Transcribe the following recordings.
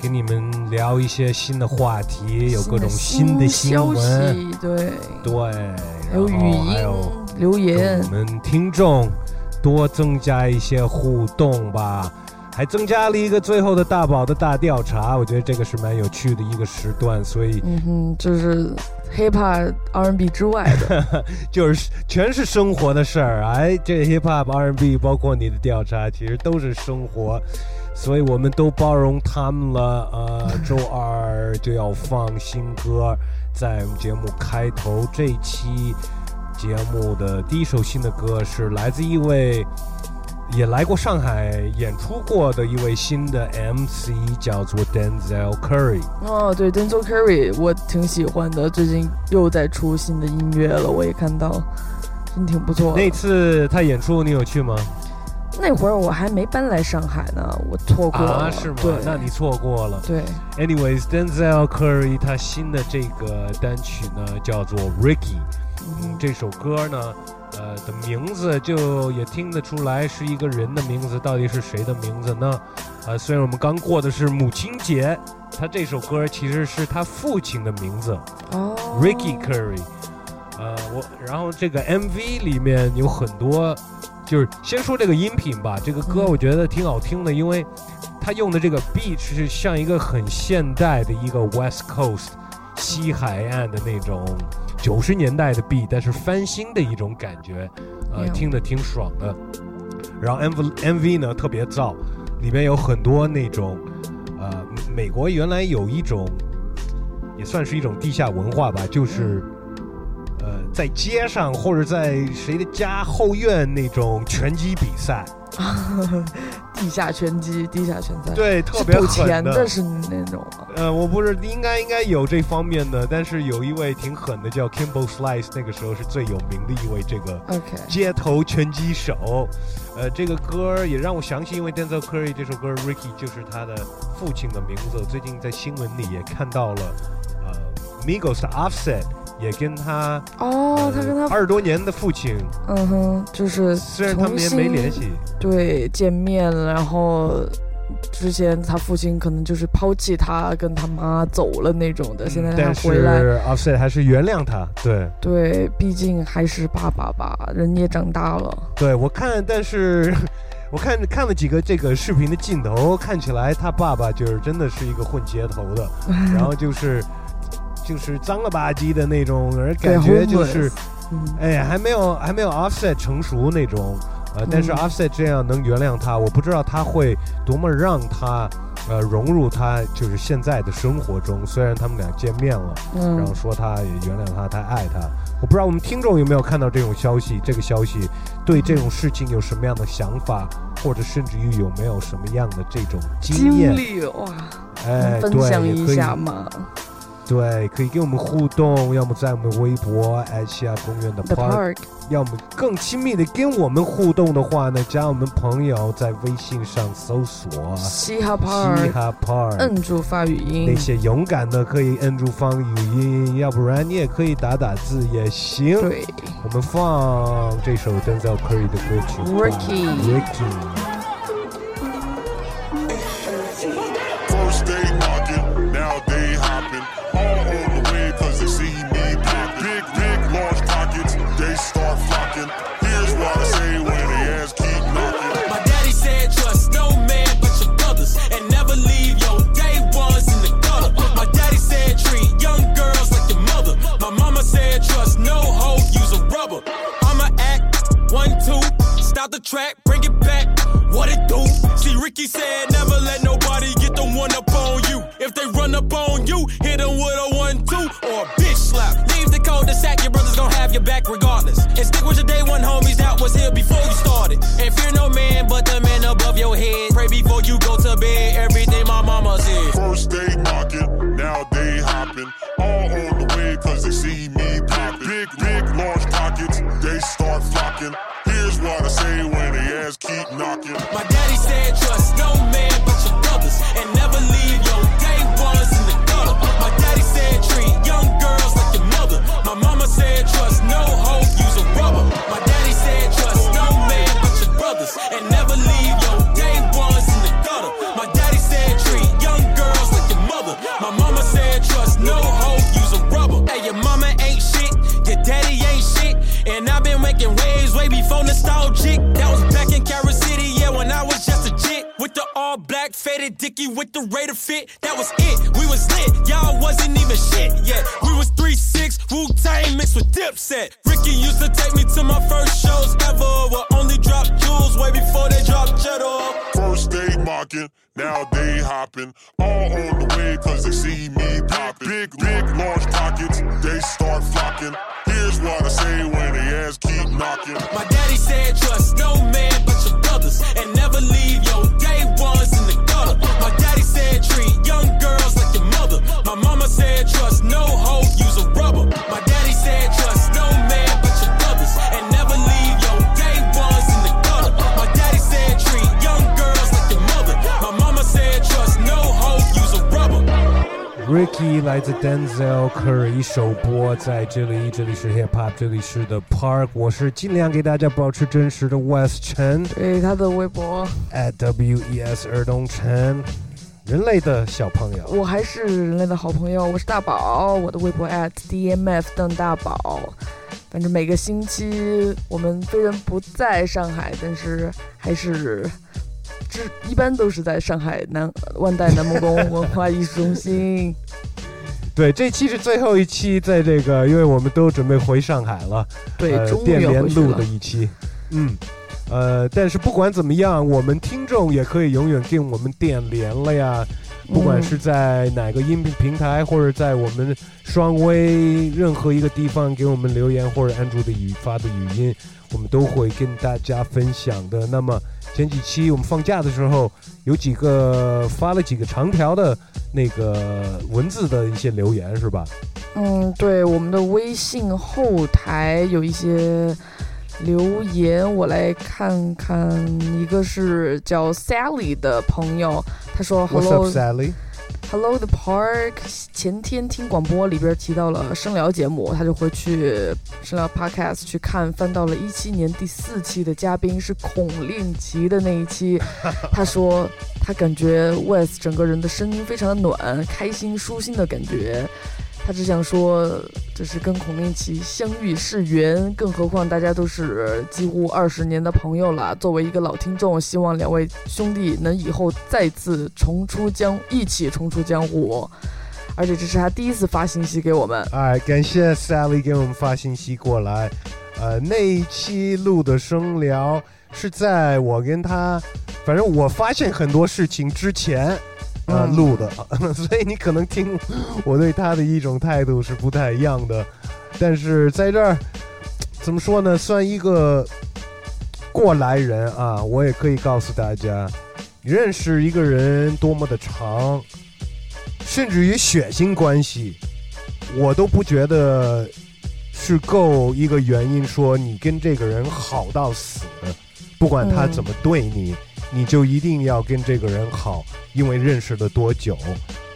给你们聊一些新的话题，有各种新的新消闻，息，对，对，还有语音留言我，们听众多增加一些互动吧。还增加了一个最后的大宝的大调查，我觉得这个是蛮有趣的一个时段，所以嗯哼，就是 hip hop R&B 之外的，就是全是生活的事儿。哎，这 hip hop R&B 包括你的调查，其实都是生活，所以我们都包容他们了。呃，周二就要放新歌，在我们节目开头这一期节目的第一首新的歌是来自一位也来过上海演出过的一位新的 MC，叫做 Denzel Curry。哦，对，Denzel Curry 我挺喜欢的，最近又在出新的音乐了，我也看到，真挺不错。那次他演出你有去吗？那会儿我还没搬来上海呢，我错过了，啊，是吗对，？那你错过了。对，Anyways，Denzel Curry 他新的这个单曲呢叫做 Ricky，嗯，这首歌呢，呃的名字就也听得出来是一个人的名字，到底是谁的名字呢？呃，虽然我们刚过的是母亲节，他这首歌其实是他父亲的名字哦 Ricky Curry。呃，我然后这个 MV 里面有很多，就是先说这个音频吧，这个歌嗯我觉得挺好听的，因为他用的这个 beat 是像一个很现代的一个 West Coast 西海岸的那种九十年代的 beat，但是翻新的一种感觉，呃听得挺爽的。然后 MV MV 呢特别燥，里面有很多那种，呃，美国原来有一种，也算是一种地下文化吧，就是。呃，在街上或者在谁的家后院那种拳击比赛，地下拳击、地下拳赛，对，特别狠的，是那种吗？呃，我不是应该应该有这方面的，但是有一位挺狠的，叫 Kimbo Slice，那个时候是最有名的一位这个街头拳击手。呃，这个歌也让我想起，因为 Denzel Curry 这首歌 Ricky 就是他的父亲的名字。最近在新闻里也看到了，呃，Migos 的 Offset 也跟他哦，他跟他，二十多年的父亲，嗯哼，就是虽然他们也没联系，对见面了，然后之前他父亲可能就是抛弃他，跟他妈走了那种的，现在他回来，是 Offset 还是原谅他。对，对，毕竟还是爸爸吧，人也长大了，对我看，但是 我看看了几个这个视频的镜头，看起来他爸爸就是真的是一个混街头的，然后就是就是脏了吧唧的那种，而感觉就是，嗯，哎，还没有还没有 Offset 成熟那种，呃，但是嗯 Offset 这样能原谅他，我不知道他会多么让他呃融入他就是现在的生活中，虽然他们俩见面了。然后嗯，说他也原谅他，他爱他。我不知道我们听众有没有看到这种消息，这个消息对这种事情有什么样的想法，或者甚至于有没有什么样的这种经经验？历哇，哎，分对，享一下嘛对，可以跟我们互动，要么在我们微博爱西亚公园的 park，Park，要么更亲密的跟我们互动的话呢，加我们朋友在微信上搜索嘻哈 Park，嘻哈 park，摁住发语音。那，些勇敢的可以摁住发语音，要不然你也可以打打字也行。对。我们放这首 Denzel Curry 的歌曲吧。Ricky Ricky。Stop the track, bring it back. What it do? See Ricky said never let nobody get the one up on you. If they run up on you, hit them with a one two or a bitch slap. Leave the cul-de-sac, your brother's gonna have your back regardless. And stick with your day one homies that was here before you started. And fear no man but the man above your head. Pray before you go to bed. Everything with the Raider fit. That was it, we was lit, y'all wasn't even shit yet. We was 3-6, Wu Tang mixed with Dipset. Ricky used to take me to my first shows ever. Will only drop jewels way before they drop cheddar. First they mocking, now they hopping. All on the way cause they see me popping. Big, big, large Ricky 来自 Denzel Curry 首播在这里，这里是 Hip Hop，这里是 The Park，我是尽量给大家保持真实的 West 陈对他的微博，at W E S 尔东陈，人类的小朋友。我还是人类的好朋友，我是大宝，我的微博 at DMF 邓大宝。反正每个星期我们虽然不在上海，但是还是。只一般都是在上海南万代南梦宫文化艺术中心。对，这期是最后一期，在这个，因为我们都准备回上海了，对，呃，终于电联录的。一期，嗯，呃，但是不管怎么样，我们听众也可以永远跟我们电联了呀。不管嗯是在哪个音频平台，或者在我们双微任何一个地方给我们留言，或者安卓的语发的语音，我们都会跟大家分享的。那么前几期我们放假的时候，有几个发了几个长条的那个文字的一些留言，是吧？嗯，对，我们的微信后台有一些留言，我来看看。一个是叫 Sally 的朋友，他说 Hello Sally？Hello the Park，前天听广播里边提到了声聊节目，他就回去声聊 Podcast 去看，翻到了一七年第四期的嘉宾是孔令奇的那一期，他说他感觉 West 整个人的声音非常的暖，开心舒心的感觉。他只想说，这是跟孔令奇相遇是缘，更何况大家都是几乎二十年的朋友了。作为一个老听众，希望两位兄弟能以后再次重出江，一起重出江湖。而且这是他第一次发信息给我们，哎，感谢 Sally 给我们发信息过来。呃，那一期录的声聊是在我跟他，反正我发现很多事情之前，呃，嗯。录的，所以你可能听我对他的一种态度是不太一样的。但是在这儿，怎么说呢，算一个过来人啊，我也可以告诉大家，认识一个人多么的长，甚至于血亲关系，我都不觉得是够一个原因说你跟这个人好到死，不管他嗯。怎么对你，你就一定要跟这个人好，因为认识了多久。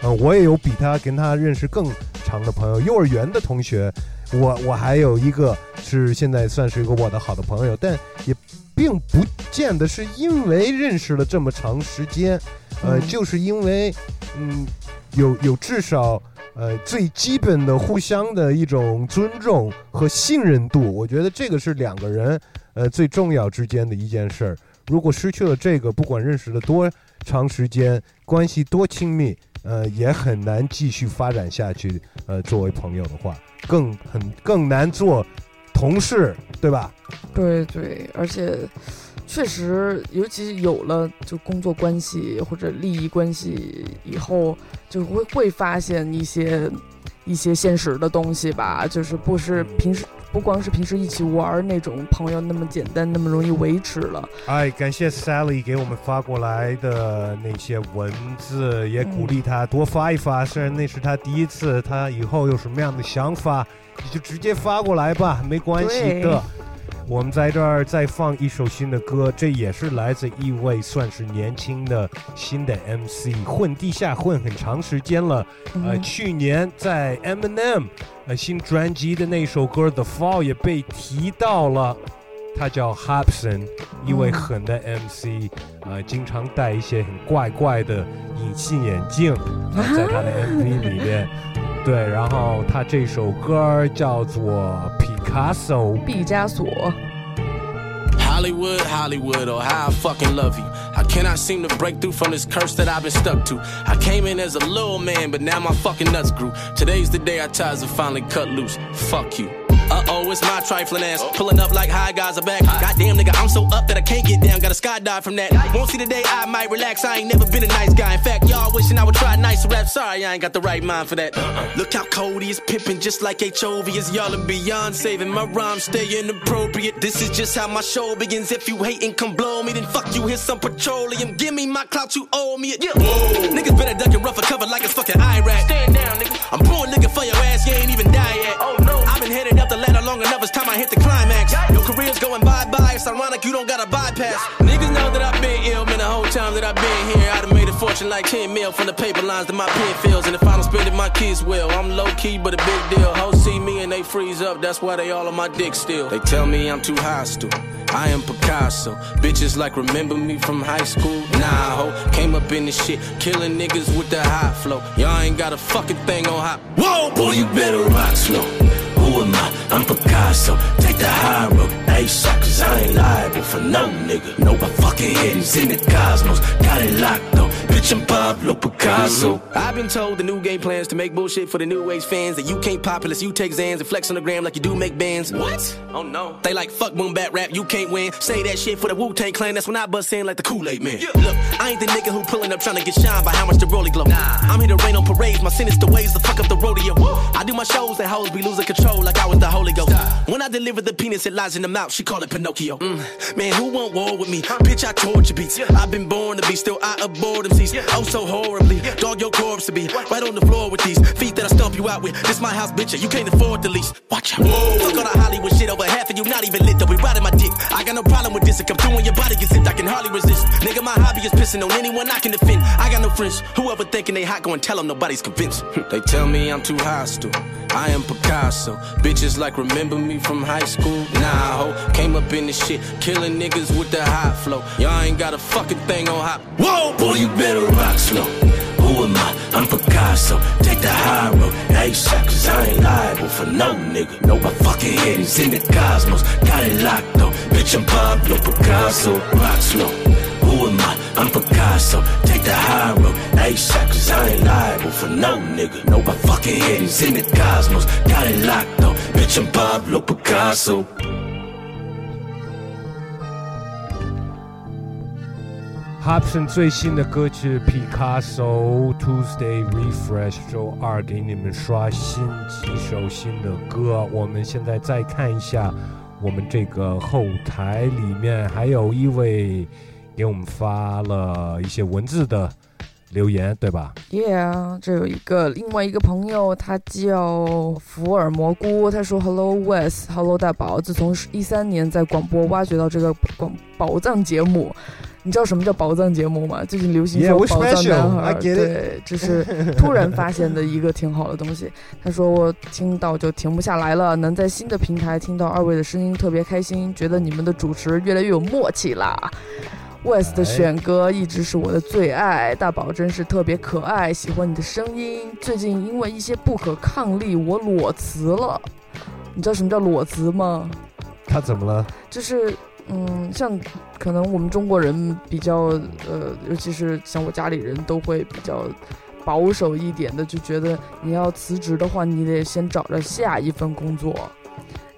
呃，我也有比他跟他认识更长的朋友，幼儿园的同学，我我还有一个是现在算是一个我的好的朋友，但也并不见得是因为认识了这么长时间，呃，嗯就是因为嗯有有至少呃最基本的互相的一种尊重和信任度，我觉得这个是两个人呃最重要之间的一件事儿。如果失去了这个，不管认识了多长时间，关系多亲密，呃，也很难继续发展下去。呃，作为朋友的话，更很更难做同事，对吧？对对，而且确实，尤其有了就工作关系或者利益关系以后，就会会发现一些一些现实的东西吧，就是不是平时不光是平时一起玩那种朋友那么简单，那么容易维持了。哎，感谢 Sally 给我们发过来的那些文字，也鼓励他多发一发。虽然那是他第一次，他以后有什么样的想法，你就直接发过来吧，没关系的。我们在这儿再放一首新的歌，这也是来自一位算是年轻的新的 MC，混地下混很长时间了。呃，嗯去年在 Eminem 呃新专辑的那首歌《The Fall》也被提到了。他叫 Hobson，一位嗯狠的 MC，呃，经常戴一些很怪怪的隐形眼镜，呃在他的 MV 里面。对，然后他这首歌叫做 Picasso。毕加索， Hollywood, Hollywood, oh how I fucking love you. I cannot seem to break through from this curse that I've been stuck to. I came in as a little man, but now my fucking nuts grew. Today's the day our ties are finally cut loose. Fuck you. Uh oh, it's my trifling ass. Pulling up like high guys are back. Goddamn nigga, I'm so up that I can't get down. Gotta skydive from that. Won't see the day I might relax. I ain't never been a nice guy. In fact, y'all wishing I would try nice rap. Sorry, I ain't got the right mind for that. Look how Cody is pimping just like HOV is y'all and beyond. Saving my rhymes, stay inappropriate. This is just how my show begins. If you hate and come blow me, then fuck you. Here's some petroleum. Give me my clout, you owe me it. Yeah. Niggas better duck and rough a cover like it's fucking Iraq. Stand down, nigga. I'm pouring liquor for your ass. You ain't even die yet. Oh long enough. It's time I hit the climax. Your career's going bye bye. It's ironic you don't got a bypass. Niggas know that I've been ill, man. The whole time that I've been here, I'd have made a fortune like 10 mil from the paper lines that my pen fills. And if I don't spend it, my kids will. I'm low key, but a big deal. Hoes see me and they freeze up. That's why they all on my dick still. They tell me I'm too hostile. I am Picasso. Bitches like remember me from high school. Nah, ho. Came up in this shit, killing niggas with the high flow. Y'all ain't got a fucking thing on hot. Whoa, boy, you better rock slow. Who am I? I'm Picasso. Take the high road. ASAP, cause I ain't liable for no nigga. No, my fucking head is in the cosmos. Got it locked though. Bitch, I'm Pablo Picasso. I've been told the new game plans to make bullshit for the new age fans. That you can't pop unless you take Zans and flex on the gram like you do make bands. What? Oh no. They like fuck boom bat rap, you can't win. Say that shit for the Wu Tang clan. That's when I bust in like the Kool Aid man. Look, I ain't the nigga who pulling up trying to get shine by how much the rollie glow. Nah. I'm here to rain on parades. My sinister ways to fuck up the rodeo. I do my shows and hoes be losing control like I was the Holy Ghost. When I deliver the penis, it lies in the mouth. She call it Pinocchio. Mm. Man, who want war with me? Bitch, I torture beats. Yeah. I've been born to be, still I abhor them seas. Oh, so horribly. Dog your corpse to be right on the floor with these feet that I stomp you out with. This my house, bitch. You can't afford the lease. Watch out. Fuck all the Hollywood shit over half of you, not even lit. Though we riding my dick. I got no problem with this. It come through when your body gets hit. I can hardly resist. Nigga, my hobby is pissing on anyone I can defend. I got no friends. Whoever thinking they hot, go and tell them nobody's convinced. they tell me I'm too hostile. I am Picasso. Bitches like remember me from high school. Nah, ho. Came up in this shit, killing niggas with the high flow. Y'all ain't got a fucking thing on hot. Whoa, boy, you better rock slow. Who am I? I'm Picasso. Take the high road. ASAP, cause I ain't liable for no nigga. No, my fucking head is in the cosmos. Got it locked though. Bitch, I'm Pablo Picasso. Rock slow. Hopson 最新的歌曲 Picasso Tuesday Refresh 周二给你们刷新几首新的歌。我们现在再看一下我们这个后台里面还有一位给我们发了一些文字的留言，对吧？Yeah，这有一个另外一个朋友，他叫福尔蘑菇，他说 Hello Wes，Hello 大宝，自从一三年在广播挖掘到这个广宝藏节目。你知道什么叫宝藏节目吗？最近流行说宝藏男孩.对，这是突然发现的一个挺好的东西。他说我听到就停不下来了，能在新的平台听到二位的声音特别开心，觉得你们的主持越来越有默契啦。West 的哎选歌一直是我的最爱，大宝真是特别可爱，喜欢你的声音。最近因为一些不可抗力，我裸辞了。你知道什么叫裸辞吗？他怎么了？就是，嗯，像可能我们中国人比较，呃，尤其是像我家里人都会比较保守一点的，就觉得你要辞职的话，你得先找着下一份工作。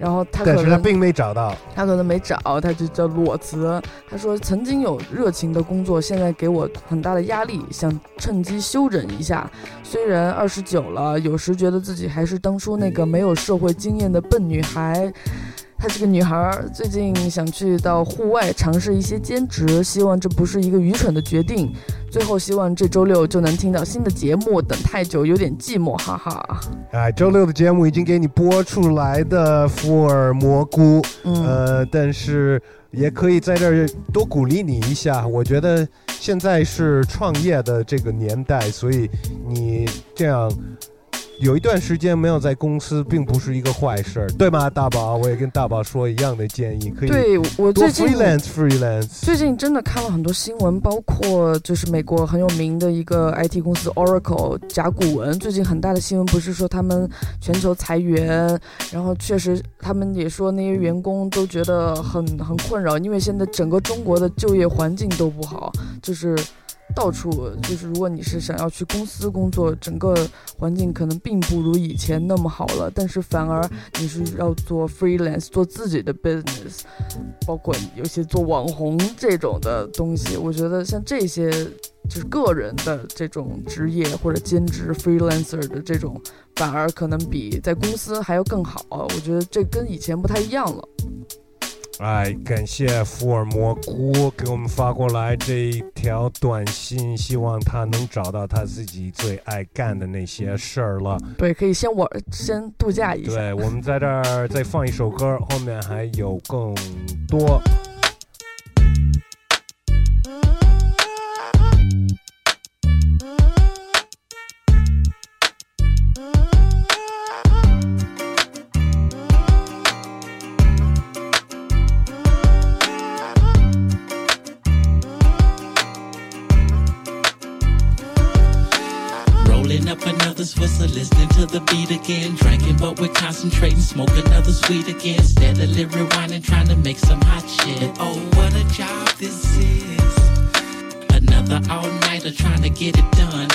然后他可能他并没找到。他可能没找，他就叫裸辞。他说曾经有热情的工作，现在给我很大的压力，想趁机休整一下。虽然二十九了，有时觉得自己还是当初那个没有社会经验的笨女孩。她是个女孩，最近想去到户外尝试一些兼职，希望这不是一个愚蠢的决定。最后希望这周六就能听到新的节目，等太久有点寂寞，哈哈。哎，周六的节目已经给你播出来的福尔蘑菇，嗯，呃，但是也可以在这儿多鼓励你一下。我觉得现在是创业的这个年代，所以你这样有一段时间没有在公司，并不是一个坏事儿，对吗？大宝，我也跟大宝说一样的建议，可以对我多最近 freelance freelance。最近真的看了很多新闻，包括就是美国很有名的一个 IT 公司 Oracle 甲骨文，最近很大的新闻不是说他们全球裁员，然后确实他们也说那些员工都觉得很很困扰，因为现在整个中国的就业环境都不好，就是。到处就是，如果你是想要去公司工作，整个环境可能并不如以前那么好了，但是反而你是要做 freelance，做自己的 business，包括有些做网红这种的东西，我觉得像这些就是个人的这种职业或者兼职 freelancer 的这种，反而可能比在公司还要更好。我觉得这跟以前不太一样了。哎，感谢福尔摩菇给我们发过来这一条短信，希望他能找到他自己最爱干的那些事儿了。对，可以先玩，先度假一下。对，我们在这儿再放一首歌，后面还有更多。Concentrating, smoke another sweet again. Steadily rewinding, trying to make some hot shit. Oh, what a job this is. Another all nighter trying to get it done.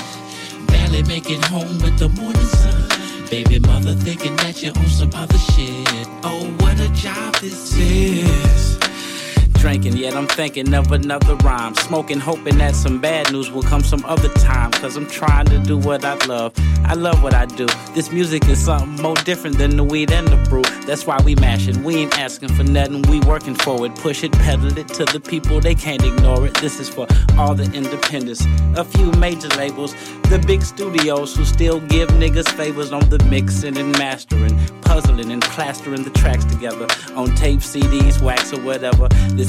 Barely make it home with the morning sun. Baby mother thinking that you're on some other shit. Oh, what a job this is. Drinking, yet I'm thinking of another rhyme. Smoking, hoping that some bad news will come some other time. Cause I'm trying to do what I love. I love what I do. This music is something more different than the weed and the brew. That's why we mashing. We ain't asking for nothing, we working for it. Push it, pedal it to the people, they can't ignore it. This is for all the independents. A few major labels, the big studios who still give niggas favors on the mixing and mastering, puzzling and plastering the tracks together on tape, CDs, wax, or whatever. This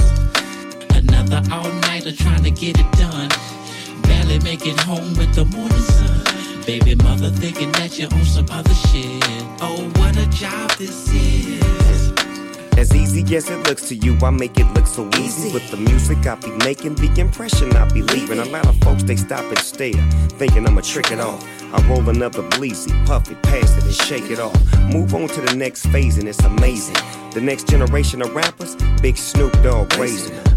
Another all nighter trying to get it done. Barely make it home with the morning sun. Baby mother thinking that you're on some other shit. Oh, what a job this is. As easy as it looks to you, I make it look so easy. With the music I be making, the impression I be leaving. A lot of folks they stop and stare, thinking I'ma trick it off. I roll another bleezy, puff it, pass it, and shake it off. Move on to the next phase, and it's amazing. The next generation of rappers, Big Snoop Dogg raising.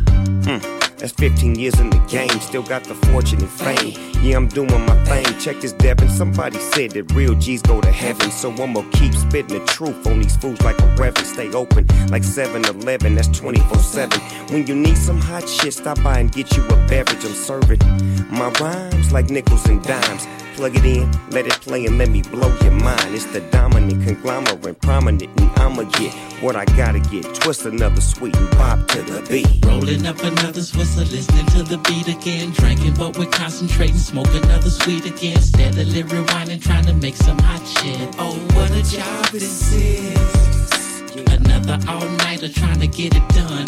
Mm, that's 15 years in the game, still got the fortune and fame. Yeah, I'm doing my thing. Check this, Devin. Somebody said that real G's go to heaven, so I'ma keep spitting the truth on these fools like a reverend. Stay open like 7 Eleven, that's 24 7. When you need some hot shit, stop by and get you a beverage. I'm serving my rhymes like nickels and dimes. Plug it in, let it play, and let me blow your mind. It's the dominant conglomerate, prominent, and I'ma get what I gotta get. Twist another sweet and pop to the beat. Rolling up another Swisser, listening to the beat again. Drinking, but we're concentrating, smoke another sweet again. Steadily rewinding, trying to make some hot shit. Oh, what a job this is. Another all nighter trying to get it done.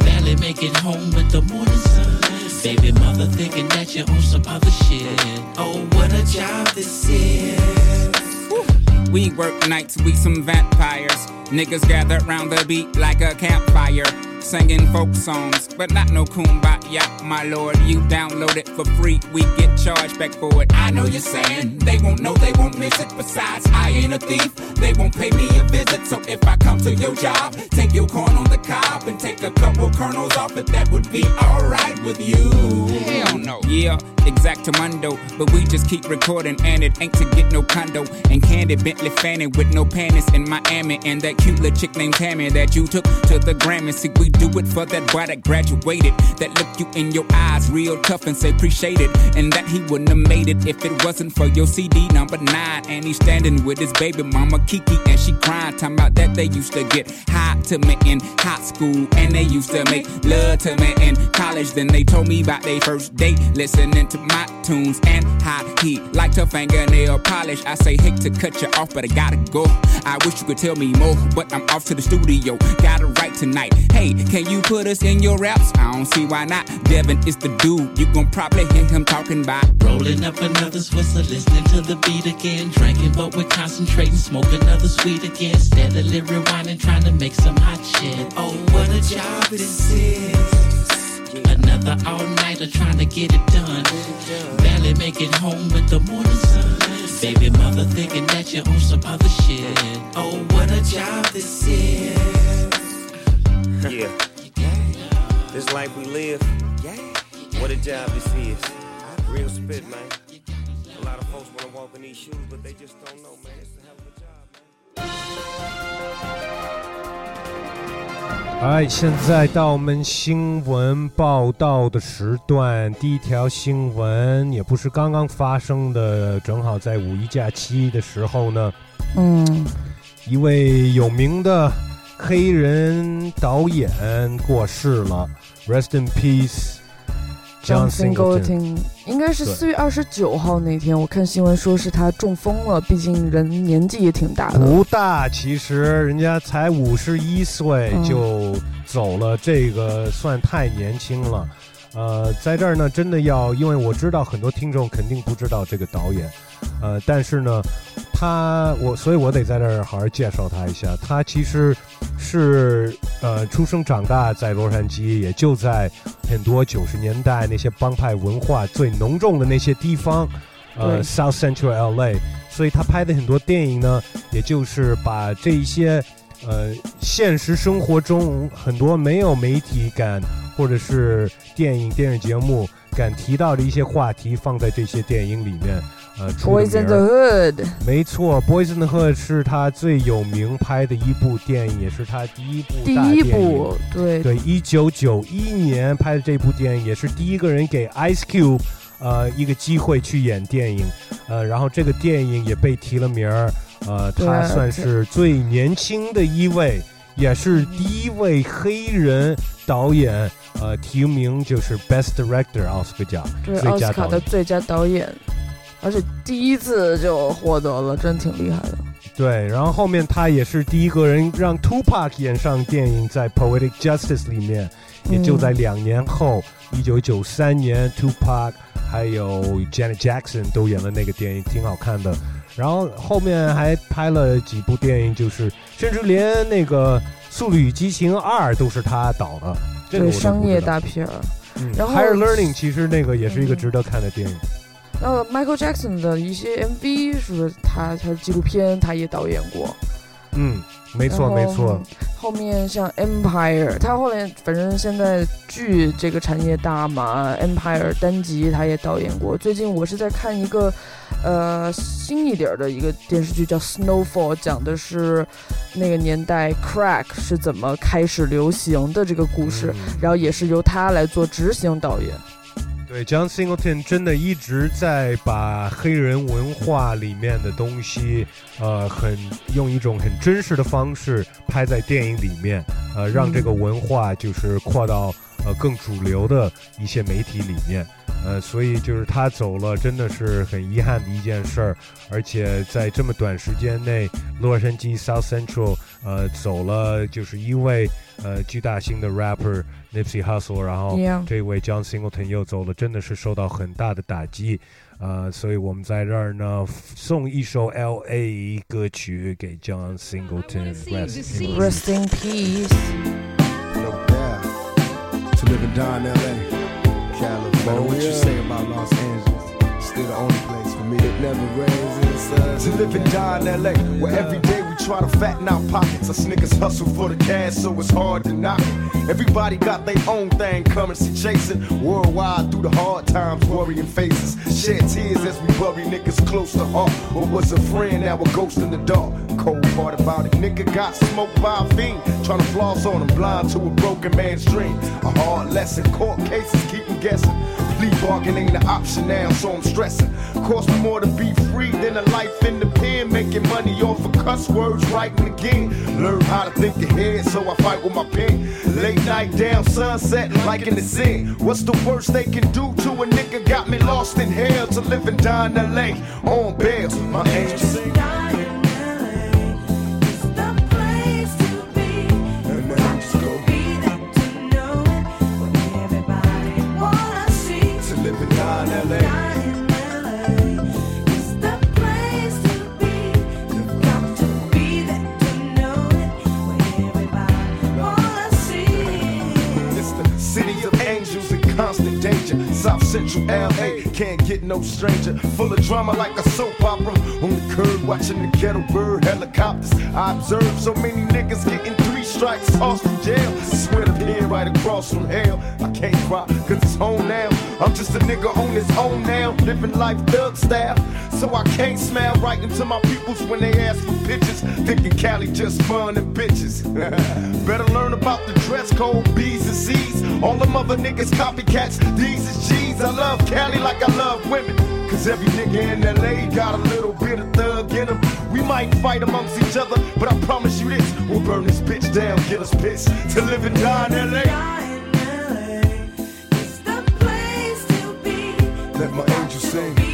Barely make it home with the morning sun. Baby mother thinking that you're on some other shit. Oh, what a job this is. We work nights, we some vampires. Niggas gather round the beat like a campfire. Singing folk songs, but not no kumbaya, my lord. You download it for free, we get charged back for it. I know you're saying they won't know, they won't miss it. Besides, I ain't a thief, they won't pay me a visit. So if I come to your job, take your corn on the cob and take a couple kernels off it, that would be alright with you. Hell no. Yeah, exactamundo, but we just keep recording and it ain't to get no condo. And candy Bentley fanning with no panties in Miami and that cute little chick named Tammy that you took to the Grammy. See, we do it for that boy that graduated. That look you in your eyes real tough and say appreciate it. And that he wouldn't have made it if it wasn't for your CD number nine. And he's standing with his baby mama Kiki and she crying. Talking about that they used to get high to me in high school. And they used to make love to me in college. Then they told me about their first date. Listening to my tunes and how he liked her fingernail polish. I say, hate to cut you off, but I gotta go. I wish you could tell me more, but I'm off to the studio. Gotta write tonight. Hey, can you put us in your raps? I don't see why not. Devin is the dude. You gon' probably hear him talking about. Rolling up another Swisser, listening to the beat again. Drinking, but we're concentrating. Smoke another sweet again. Steadily rewinding, trying to make some hot shit. Oh, what a job this is. Another all nighter trying to get it done. Barely make it home with the morning sun. Baby mother thinking that you're on some other shit. Oh, what a job this is. Yeah. This life we live. What a job this is. Real spit, man. A lot of folks wanna walk in these shoes, but they just don't know, man. It's a hell of a job, man. 哎，现在到我们新闻报道的时段，第一条新闻也不是刚刚发生的，正好在五一假期的时候呢，嗯，一位有名的黑人导演过世了，Rest in peace。John Singleton，应该是对四月二十九号那天，我看新闻说是他中风了，毕竟人年纪也挺大的。不大，其实人家才五十一岁嗯就走了，这个算太年轻了。呃，在这儿呢，真的要，因为我知道很多听众肯定不知道这个导演，呃，但是呢，他我，所以我得在这儿好好介绍他一下。他其实是呃出生长大在洛杉矶，也就在很多九十年代那些帮派文化最浓重的那些地方，呃，South Central LA。所以他拍的很多电影呢，也就是把这一些呃现实生活中很多没有媒体敢或者是电影电视节目敢提到的一些话题放在这些电影里面，呃，出 Boys 的 in 名 the 儿。Hood，没错，《Boys in the Hood》是他最有名拍的一部电影，也是他第一部第一部，对对，一九九一年拍的这部电影，也是第一个人给 Ice Cube，呃，一个机会去演电影，呃，然后这个电影也被提了名儿，呃，他算是最年轻的一位，也是第一位黑人导演，呃，提名就是 Best Director 奥斯卡奖对最奥斯卡的佳。最佳导演，而且第一次就获得了，真挺厉害的。对，然后后面他也是第一个人让 Tupac 演上电影，在 Poetic Justice 里面，也就在两年后，一九九三年，Tupac 还有 Janet Jackson 都演了那个电影，挺好看的。然后后面还拍了几部电影，就是甚至连那个《速度与激情二》都是他导的，这个对商业大片儿。嗯然后 Higher Learning 其实那个也是一个嗯值得看的电影。然后 Michael Jackson 的一些 MV 是不是他他的纪录片他也导演过？嗯，没错没错。。后面像 Empire，他后来反正现在剧这个产业大嘛，Empire 单集他也导演过。最近我是在看一个，呃，新一点儿的一个电视剧叫 Snowfall，讲的是那个年代 Crack 是怎么开始流行的这个故事，嗯然后也是由他来做执行导演。对，John Singleton 真的一直在把黑人文化里面的东西，呃，很用一种很真实的方式拍在电影里面，呃，让这个文化就是扩到呃更主流的一些媒体里面，呃，所以就是他走了，真的是很遗憾的一件事儿，而且在这么短时间内，洛杉矶 South Central 呃走了就是一位呃巨大型的 rapper Nipsey Hussle，然后这位 John Singleton 又走了，真的是受到很大的打击，呃，所以我们在这儿呢送一首 L.A. 歌曲给 John Singleton Rest in Rest in peace。No doubt. To live and die in LA. California. What you say about Los Angeles? still the only place for me. It never rains in To live and die in LA, where every day we try to fatten our pockets. Us niggas hustle for the cash, so it's hard to knock it. Everybody got their own thing, coming, currency chasing. Worldwide through the hard times, worrying faces. Shed tears as we bury niggas close to heart. What was a friend, now a ghost in the dark. Cold part about it, nigga got smoked by a fiend. Trying to floss on him, blind to a broken man's dream. A hard lesson, court cases keep him guessing. Plea bargain ain't an option now, so I'm stressing. Cost me more to be free than a life in the pen. Making money off of cuss words, writing again. Learn how to think ahead, so I fight with my pen. Late night down, sunset, like in the sin. What's the worst they can do to a nigga? Got me lost in hell to live and die in LA on bail. My angels. South Central LA can't get no stranger. Full of drama like a soap opera. On the curb watching the kettle bird helicopters. I observe so many niggas getting three strikes, tossed from jail. Swear to pin right across from hell. I can't cry cause it's home now. I'm just a nigga on his own now. Living life thug style. So I can't smile right into my peoples when they ask for pictures. Thinking Cali just fun and bitches. Better learn about the dress code, B's and C's. All them other niggas copycats, these is G's. I love Cali like I love women. Cause every nigga in LA got a little bit of thug in him. We might fight amongst each other, but I promise you this we'll burn this bitch down, get us pissed to live and die in LA. Let my angels sing.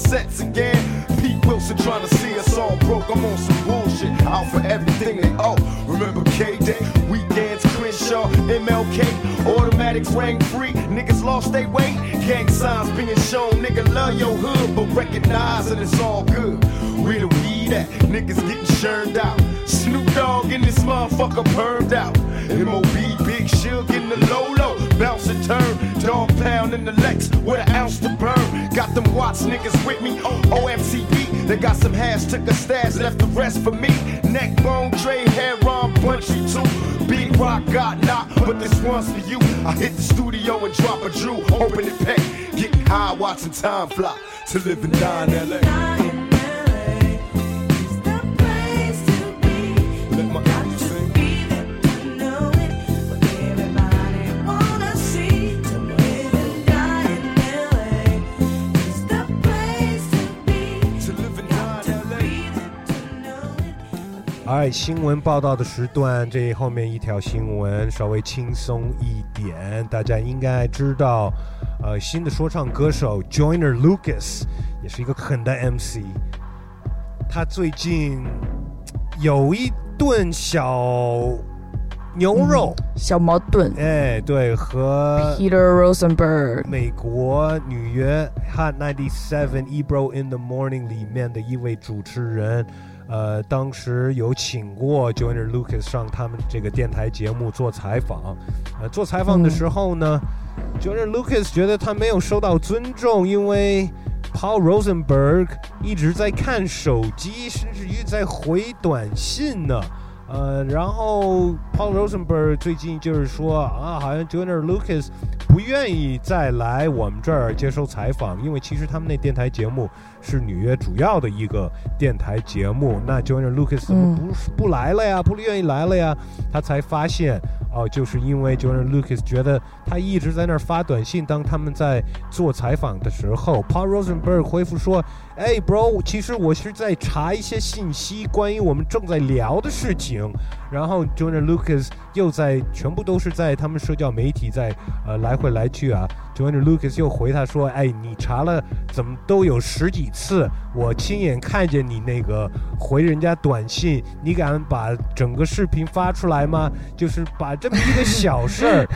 Sets again. Pete Wilson trying to see us all broke. I'm on some bullshit. Out for everything they owe. Remember K Day, weekends, Crenshaw, MLK, automatics rang free. Niggas lost their weight. Gang signs being shown. Nigga love your hood, but recognize that it's all good. Where the weed at? Niggas getting churned out. Snoop Dogg in this motherfucker permed out. MOB, Big Shug in the low low. Bounce and turn. Dog pound in the Lex with an ounce to burn. Got them Watts niggas with me. OMCB. They got some hash, took a stash, left the rest for me. Neck bone, Trey, hair on, punchy too. Big rock got knocked, but this one's for you. I hit the studio and drop a Drew, open it pack. Getting high, watching time fly. To live and die in LA. 哎，新闻报道的时段，这后面一条新闻稍微轻松一点，大家应该知道，呃，新的说唱歌手 Joyner Lucas 也是一个狠的 MC，他最近有一顿小牛肉，小矛盾。哎，对，和，Peter Rosenberg，美国纽约 Hot 97 Ebro in the Morning 里面的一位主持人，呃，当时有请过 Joyner Lucas 上他们这个电台节目做采访。呃，做采访的时候呢、j o y n e r Lucas 觉得他没有受到尊重，因为 Paul Rosenberg 一直在看手机，甚至于在回短信呢。呃，然后 Paul Rosenberg 最近就是说啊，好像 Joyner Lucas 不愿意再来我们这儿接受采访，因为其实他们那电台节目是纽约主要的一个电台节目。那 Joyner Lucas 怎么不、不来了呀？不愿意来了呀？他才发现哦，就是因为 Joyner Lucas 觉得他一直在那儿发短信，当他们在做采访的时候，Paul Rosenberg 回复说：“哎，bro，其实我是在查一些信息，关于我们正在聊的事情。”然后 Joyner Lucas 又在全部都是在他们社交媒体在呃来回来去啊。Joyner Lucas 又回他说：“哎，你查了怎么都有十几次，我亲眼看见你那个回人家短信，你敢把整个视频发出来吗？就是把这么一个小事儿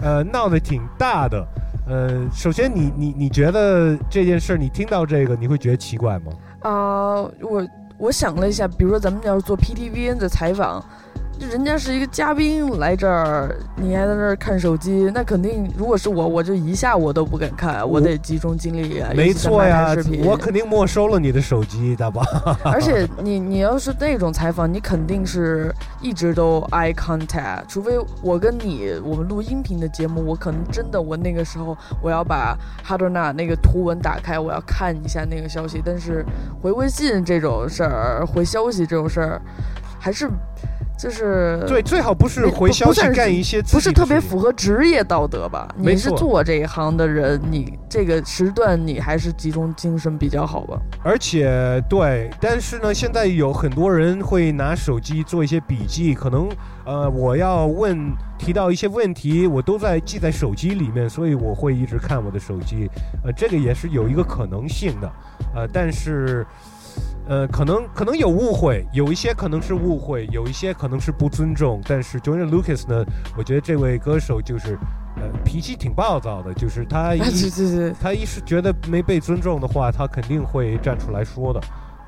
呃，闹得挺大的。呃，首先你你你觉得这件事，你听到这个，你会觉得奇怪吗？啊、我我想了一下，比如说咱们要是做 PTVN 的采访，人家是一个嘉宾来这儿，你还在那儿看手机，那肯定如果是我，我就一下我都不敢看，我得集中精力啊。没错呀视，频我肯定没收了你的手机，大宝。而且你你要是那种采访，你肯定是一直都 eye contact，除非我跟你我们录音频的节目，我可能真的我那个时候我要把哈德纳那个图文打开，我要看一下那个消息。但是回微信这种事儿，回消息这种事儿，还是就是对，最好不是回消息干一些自不是特别符合职业道德吧？你是做这一行的人，你这个时段你还是集中精神比较好吧？而且对，但是呢，现在有很多人会拿手机做一些笔记，可能呃，我要问提到一些问题，我都在记在手机里面，所以我会一直看我的手机，呃，这个也是有一个可能性的，呃，但是。呃，可能可能有误会，有一些可能是误会，有一些可能是不尊重。但是 Jordan Lucas 呢，我觉得这位歌手就是，呃，脾气挺暴躁的，就是他一 啊，对对对，他一是觉得没被尊重的话，他肯定会站出来说的。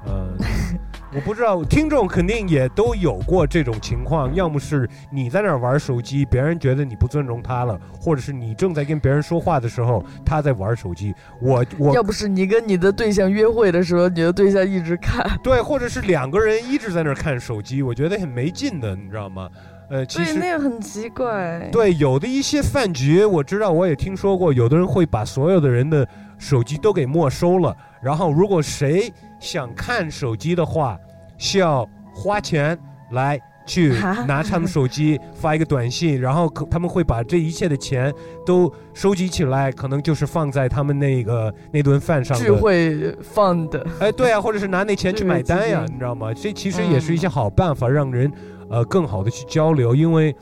呃，我不知道，听众肯定也都有过这种情况，要么是你在那儿玩手机，别人觉得你不尊重他了，或者是你正在跟别人说话的时候，他在玩手机。我我要不是你跟你的对象约会的时候，你的对象一直看，对，或者是两个人一直在那儿看手机，我觉得很没劲的，你知道吗？呃，其对，实那个很奇怪。对，有的一些饭局，我知道，我也听说过，有的人会把所有的人的手机都给没收了，然后如果谁想看手机的话，需要花钱来去拿他们手机发一个短信，然后可他们会把这一切的钱都收集起来，可能就是放在他们那个那顿饭上聚的。会放的，哎，对啊，或者是拿那钱去买单呀，你知道吗？这其实也是一些嗯好办法，让人呃更好的去交流，因为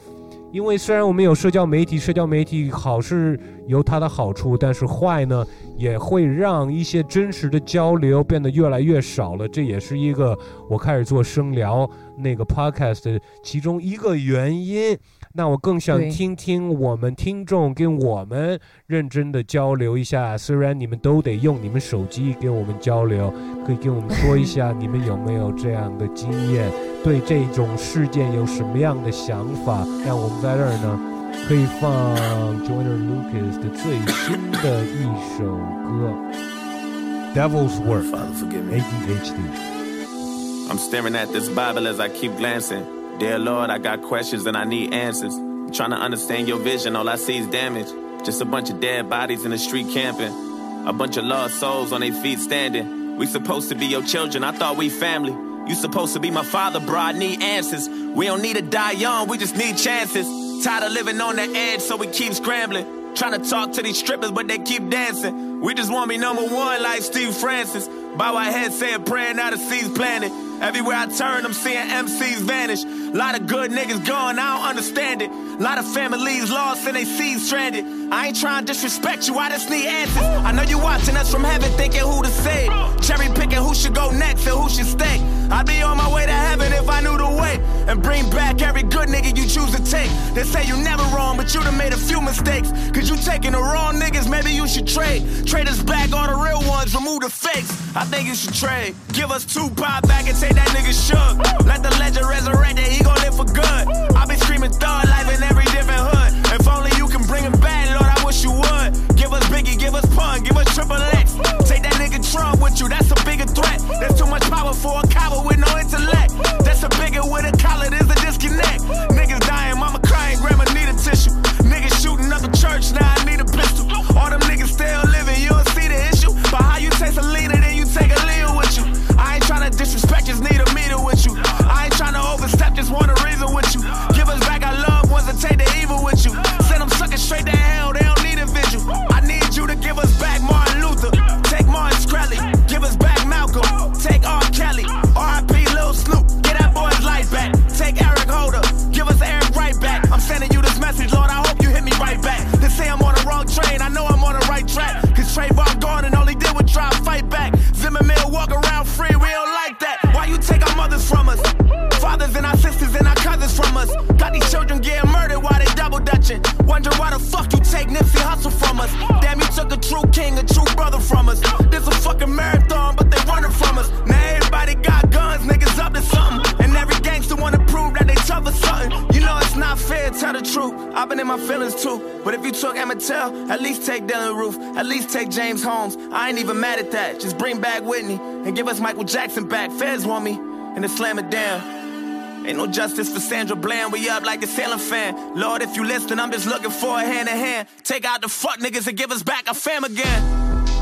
因为虽然我们有社交媒体，社交媒体好是有它的好处，但是坏呢也会让一些真实的交流变得越来越少了。这也是一个我开始做声聊那个 podcast 的其中一个原因。那我更想听听我们听众跟我们认真的交流一下，虽然你们都得用你们手机跟我们交流，可以跟我们说一下 你们有没有这样的经验，对这种事件有什么样的想法？让我们在这儿呢，可以放 Joyner Lucas 的最新的一首歌《Devil's Work Father, forgive me. ADHD。I'm staring at this Bible as I keep glancing. Dear Lord, I got questions and I need answers. I'm trying to understand your vision, all I see is damage. Just a bunch of dead bodies in the street camping. A bunch of lost souls on their feet standing. We supposed to be your children, I thought we family. You supposed to be my father, bro, I need answers. We don't need to die young, we just need chances. Tired of living on the edge, so we keep scrambling. Trying to talk to these strippers, but they keep dancing. We just want to be number one like Steve Francis. Bow our heads, say a prayer, now the seeds planted. Everywhere I turn, I'm seeing MCs vanish. Lot of good niggas gone, I don't understand it. Lot of families lost and they seeds stranded. I ain't trying to disrespect you, I just need answers. I know you watching us from heaven thinking who to save. Cherry picking who should go next and who should stay. I'd be on my way to heaven if I knew the way. And bring back every good nigga you choose to take. They say you never wrong, but you done made a few mistakes. Cause you taking the wrong niggas, maybe you should trade. Trade us back all the real ones, remove the fakes. I think you should trade. Give us two pop back and take that nigga shook. Let the legend resurrect that he gon' live for good. I be screaming thug life in every different hood. If only you can bring him back, Lord, I wish you would. Give us Biggie, give us Pun, give us Triple X. Take that nigga Trump with you, that's a bigger threat. There's too much power for with no intellect. That's a bigger with a collar, there's a disconnect. Niggas dying, mama crying, grandma need a tissue. Niggas shooting up a church, now I need a pistol. All them Wonder why the fuck you take Nipsey Hustle from us. Damn, you took a true king, a true brother from us. This a fucking marathon, but they running from us. Now everybody got guns, niggas up to something. And every gangster wanna prove that they tough or something. You know it's not fair, tell the truth. I've been in my feelings too. But if you took Emmett at least take Dylan Roof. At least take James Holmes. I ain't even mad at that. Just bring back Whitney and give us Michael Jackson back. Feds want me, and then slam it down. Ain't no justice for Sandra Bland. We up like a sailing fan. Lord, if you listen, I'm just looking for a hand in hand. Take out the fuck niggas and give us back our fam again.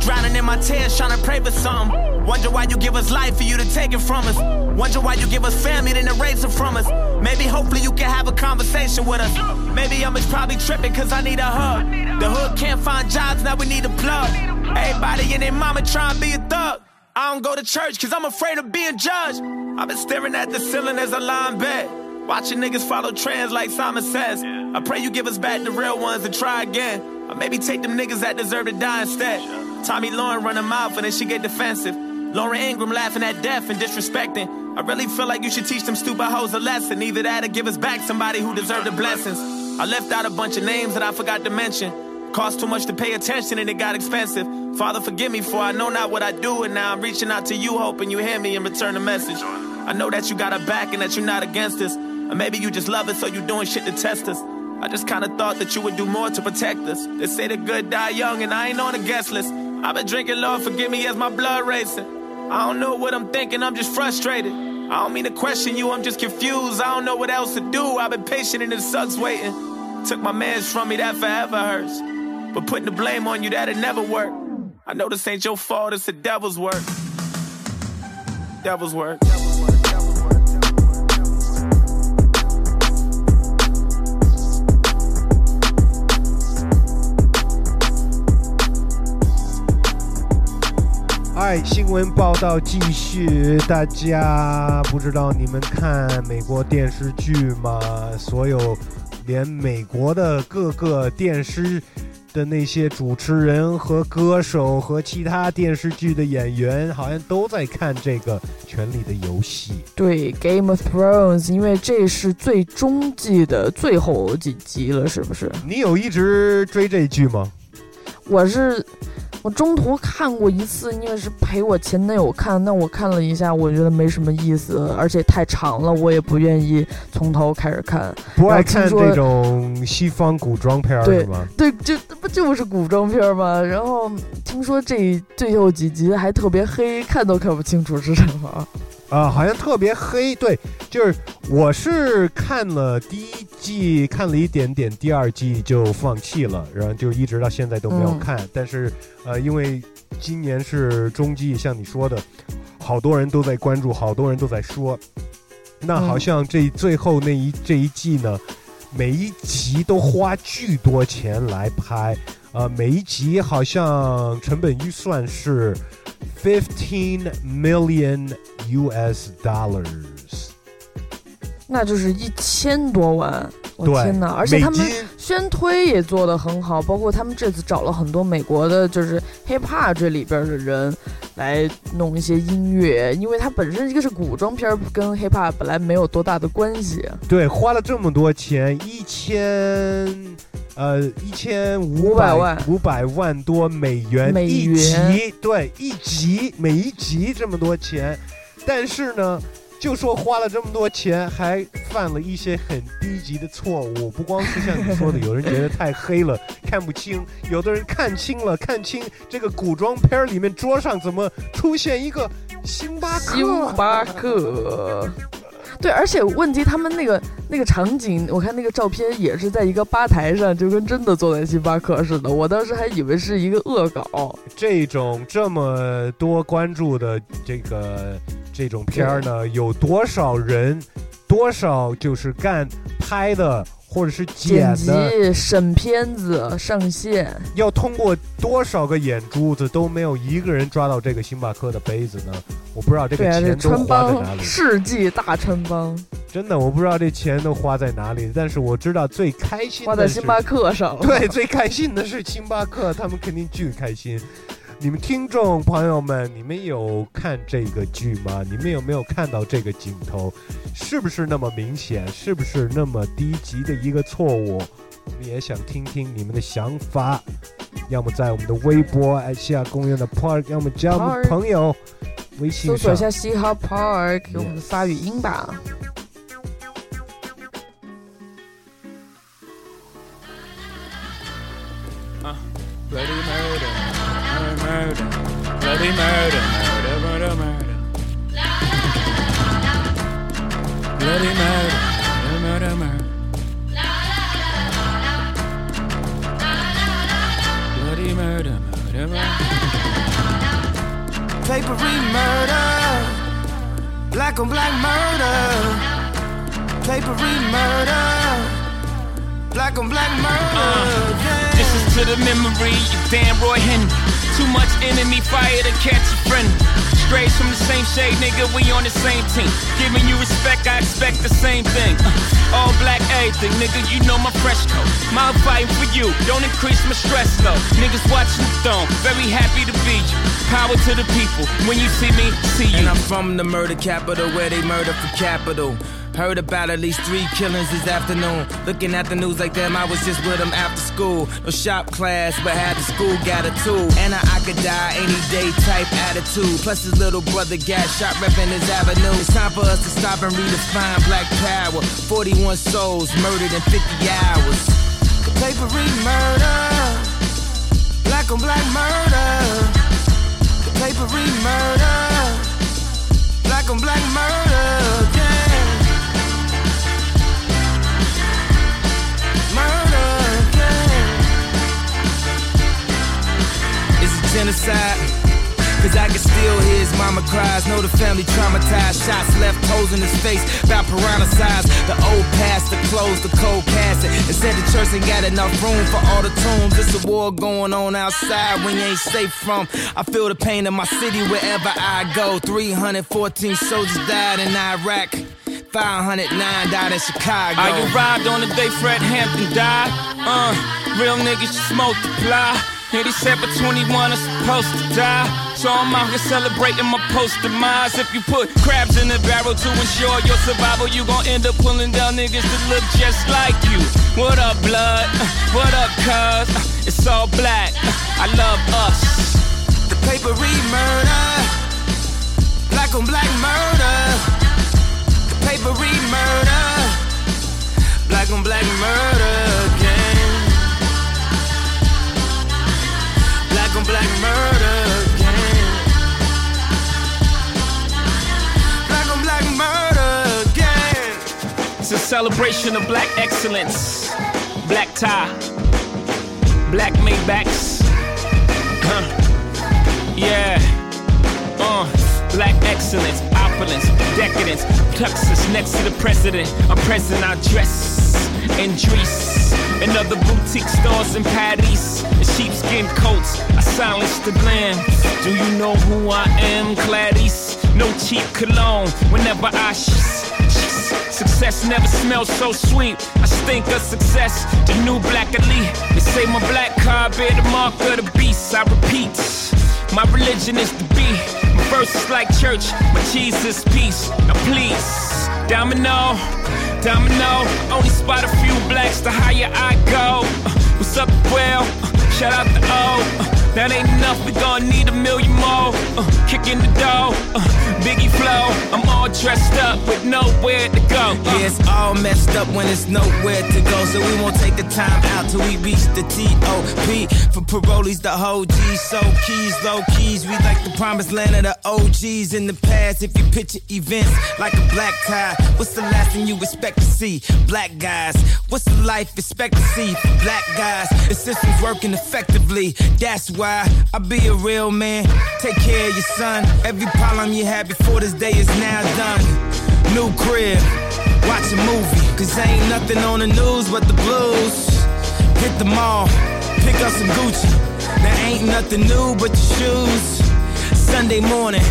Drowning in my tears, trying to pray for something. Wonder why you give us life for you to take it from us. Wonder why you give us family, then erase it from us. Maybe, hopefully, you can have a conversation with us. Maybe I'm just probably tripping, cause I need a hug. The hood can't find jobs, now we need a plug. Everybody and their mama trying to be a thug. I don't go to church, cause I'm afraid of being judged. I've been staring at the ceiling as I lie in bed. Watching niggas follow trends like Simon says. I pray you give us back the real ones and try again. Or maybe take them niggas that deserve to die instead. Tommy Lauren run her mouth and then she get defensive. Lauren Ingram laughing at death and disrespecting. I really feel like you should teach them stupid hoes a lesson. Either that or give us back somebody who deserved the blessings. I left out a bunch of names that I forgot to mention. Cost too much to pay attention and it got expensive. Father, forgive me for I know not what I do, and now I'm reaching out to you, hoping you hear me and return the message. I know that you got our back and that you're not against us. Or maybe you just love us, so you're doing shit to test us. I just kinda thought that you would do more to protect us. They say the good die young, and I ain't on the guest list. I've been drinking, Lord, forgive me as my blood racing. I don't know what I'm thinking, I'm just frustrated. I don't mean to question you, I'm just confused. I don't know what else to do. I've been patient and it sucks waiting. Took my mans from me, that forever hurts. But putting the blame on you, that'll never work. I know this ain't your fault, it's the devil's work. Devil's work. 哎，新闻报道继续。大家不知道你们看美国电视剧吗？所有连美国的各个电视的那些主持人和歌手和其他电视剧的演员，好像都在看这个《权力的游戏》。对，《Game of Thrones》，因为这是最终季的最后几集了，是不是？你有一直追这剧吗？我是。我中途看过一次，因为是陪我前男友看，那我看了一下，我觉得没什么意思，而且太长了，我也不愿意从头开始看。不爱看这种西方古装片是吗？对，就不就是古装片吗？然后听说这最后几集还特别黑，看都看不清楚是什么。啊，好像特别黑。对，就是我是看了第一季，看了一点点，第二季就放弃了，然后就一直到现在都没有看。但是，呃，因为今年是中季，像你说的，好多人都在关注，好多人都在说。那好像这最后那一这一季呢，每一集都花巨多钱来拍，呃，每一集好像成本预算是。Fifteen million U.S. dollars，那就是一千多万。我天哪！而且他们宣推也做得很好，包括他们这次找了很多美国的，就是 hip hop 这里边的人来弄一些音乐，因为它本身一个是古装片，跟 hip hop 本来没有多大的关系。对，花了这么多钱，一千呃一千五百万五百万多美元一集，对，一集每一集这么多钱，但是呢。就说花了这么多钱，还犯了一些很低级的错误。不光是像你说的，有人觉得太黑了，看不清；有的人看清了，看清这个古装片里面桌上怎么出现一个星巴克。星巴克。对，而且问题他们那个那个场景，我看那个照片也是在一个吧台上，就跟真的坐在星巴克似的。我当时还以为是一个恶搞。这种这么多关注的这个。这种片儿呢，有多少人，多少就是干拍的或者是剪辑、审片子、上线，要通过多少个眼珠子都没有一个人抓到这个星巴克的杯子呢？我不知道这个钱都花在哪里。世纪大穿帮，真的我不知道这钱都花在哪里，但是我知道最开心花在星巴克上了。对，最开心的是星巴克，他们肯定巨开心。你们听众朋友们，你们有看这个剧吗？你们有没有看到这个镜头？是不是那么明显？是不是那么低级的一个错误？我们也想听听你们的想法，要么在我们的微博爱西亚公园的 Park，要么加我们朋友微信搜索一下嘻哈 Park，给我们发语音吧。Bloody murder, murder, murder, murder. Bloody murder, murder, murder, murder. Bloody murder, murder, murder. Papery murder, black on black murder. Papery murder, black on black murder. yeah. This is to the memory of Dan Roy Henry. Too much enemy fire to catch a friend. Strays from the same shade, nigga, we on the same team. Giving you respect, I expect the same thing. Uh, all black, everything, nigga, you know my fresh coat. Mouth fighting for you, don't increase my stress though. Niggas watching the throne, very happy to be you. Power to the people, when you see me, see you. And I'm from the murder capital where they murder for capital. Heard about at least three killings this afternoon. Looking at the news like them, I was just with them after school. No shop class, but had the school got a tool. And I could die any day type attitude. Plus his little brother got shot repping his avenue. It's time for us to stop and redefine black power. 41 souls murdered in 50 hours. The murder. Black on black murder. The murder. Black on black murder. Genocide. Cause I can still hear his mama cries. Know the family traumatized. Shots left holes in his face. About piranha. The old pastor closed the cold casket. And said the church ain't got enough room for all the tombs. It's a war going on outside when you ain't safe from. I feel the pain of my city wherever I go. 314 soldiers died in Iraq. 509 died in Chicago. I robbed on the day Fred Hampton died. Uh, real niggas just multiply. 87 21 is supposed to die. So I'm out here celebrating my post demise. If you put crabs in the barrel to ensure your survival, you gon' end up pulling down niggas that look just like you. What up, blood? What up, cuz? It's all black. I love us. The papery murder. Black on black murder. The papery murder. Black on black murder on black murder again. Black on black murder again. It's a celebration of black excellence. Black tie, black Maybachs. Huh. Yeah. Uh, black excellence, opulence, decadence. Tuxus next to the president. I'm present, I dress in Dries. And other boutique stores in Paris. And sheepskin coats, I silence the glam. Do you know who I am, Clarice? No cheap cologne whenever I sh- Success never smells so sweet. I stink of success, the new black elite. They say my black car bear the mark of the beast. I repeat, my religion is the beat. My verse is like church, my Jesus peace. Now please, domino, domino. Only spot a few blacks, the higher I go. Uh, what's up, well? Uh, shout out to O. That ain't enough, we gon' need a million more. Uh, kicking the door, uh, Biggie flow. I'm all dressed up with nowhere to go. Uh, Yeah, it's all messed up when it's nowhere to go. So we won't take the time out till we reach the T.O.P. For parolees, the whole G. So keys, low keys. We like the promised land of the OGs in the past. If you picture events like a black tie, what's the last thing you expect to see? Black guys. What's the life expectancy for black guys? The system's working effectively. That's why I be a real man. Take care of your son. Every problem you had before this day is now done. New crib, watch a movie. Cause ain't nothing on the news but the blues. Hit the mall, pick up some Gucci. There ain't nothing new but your shoes. Sunday morning,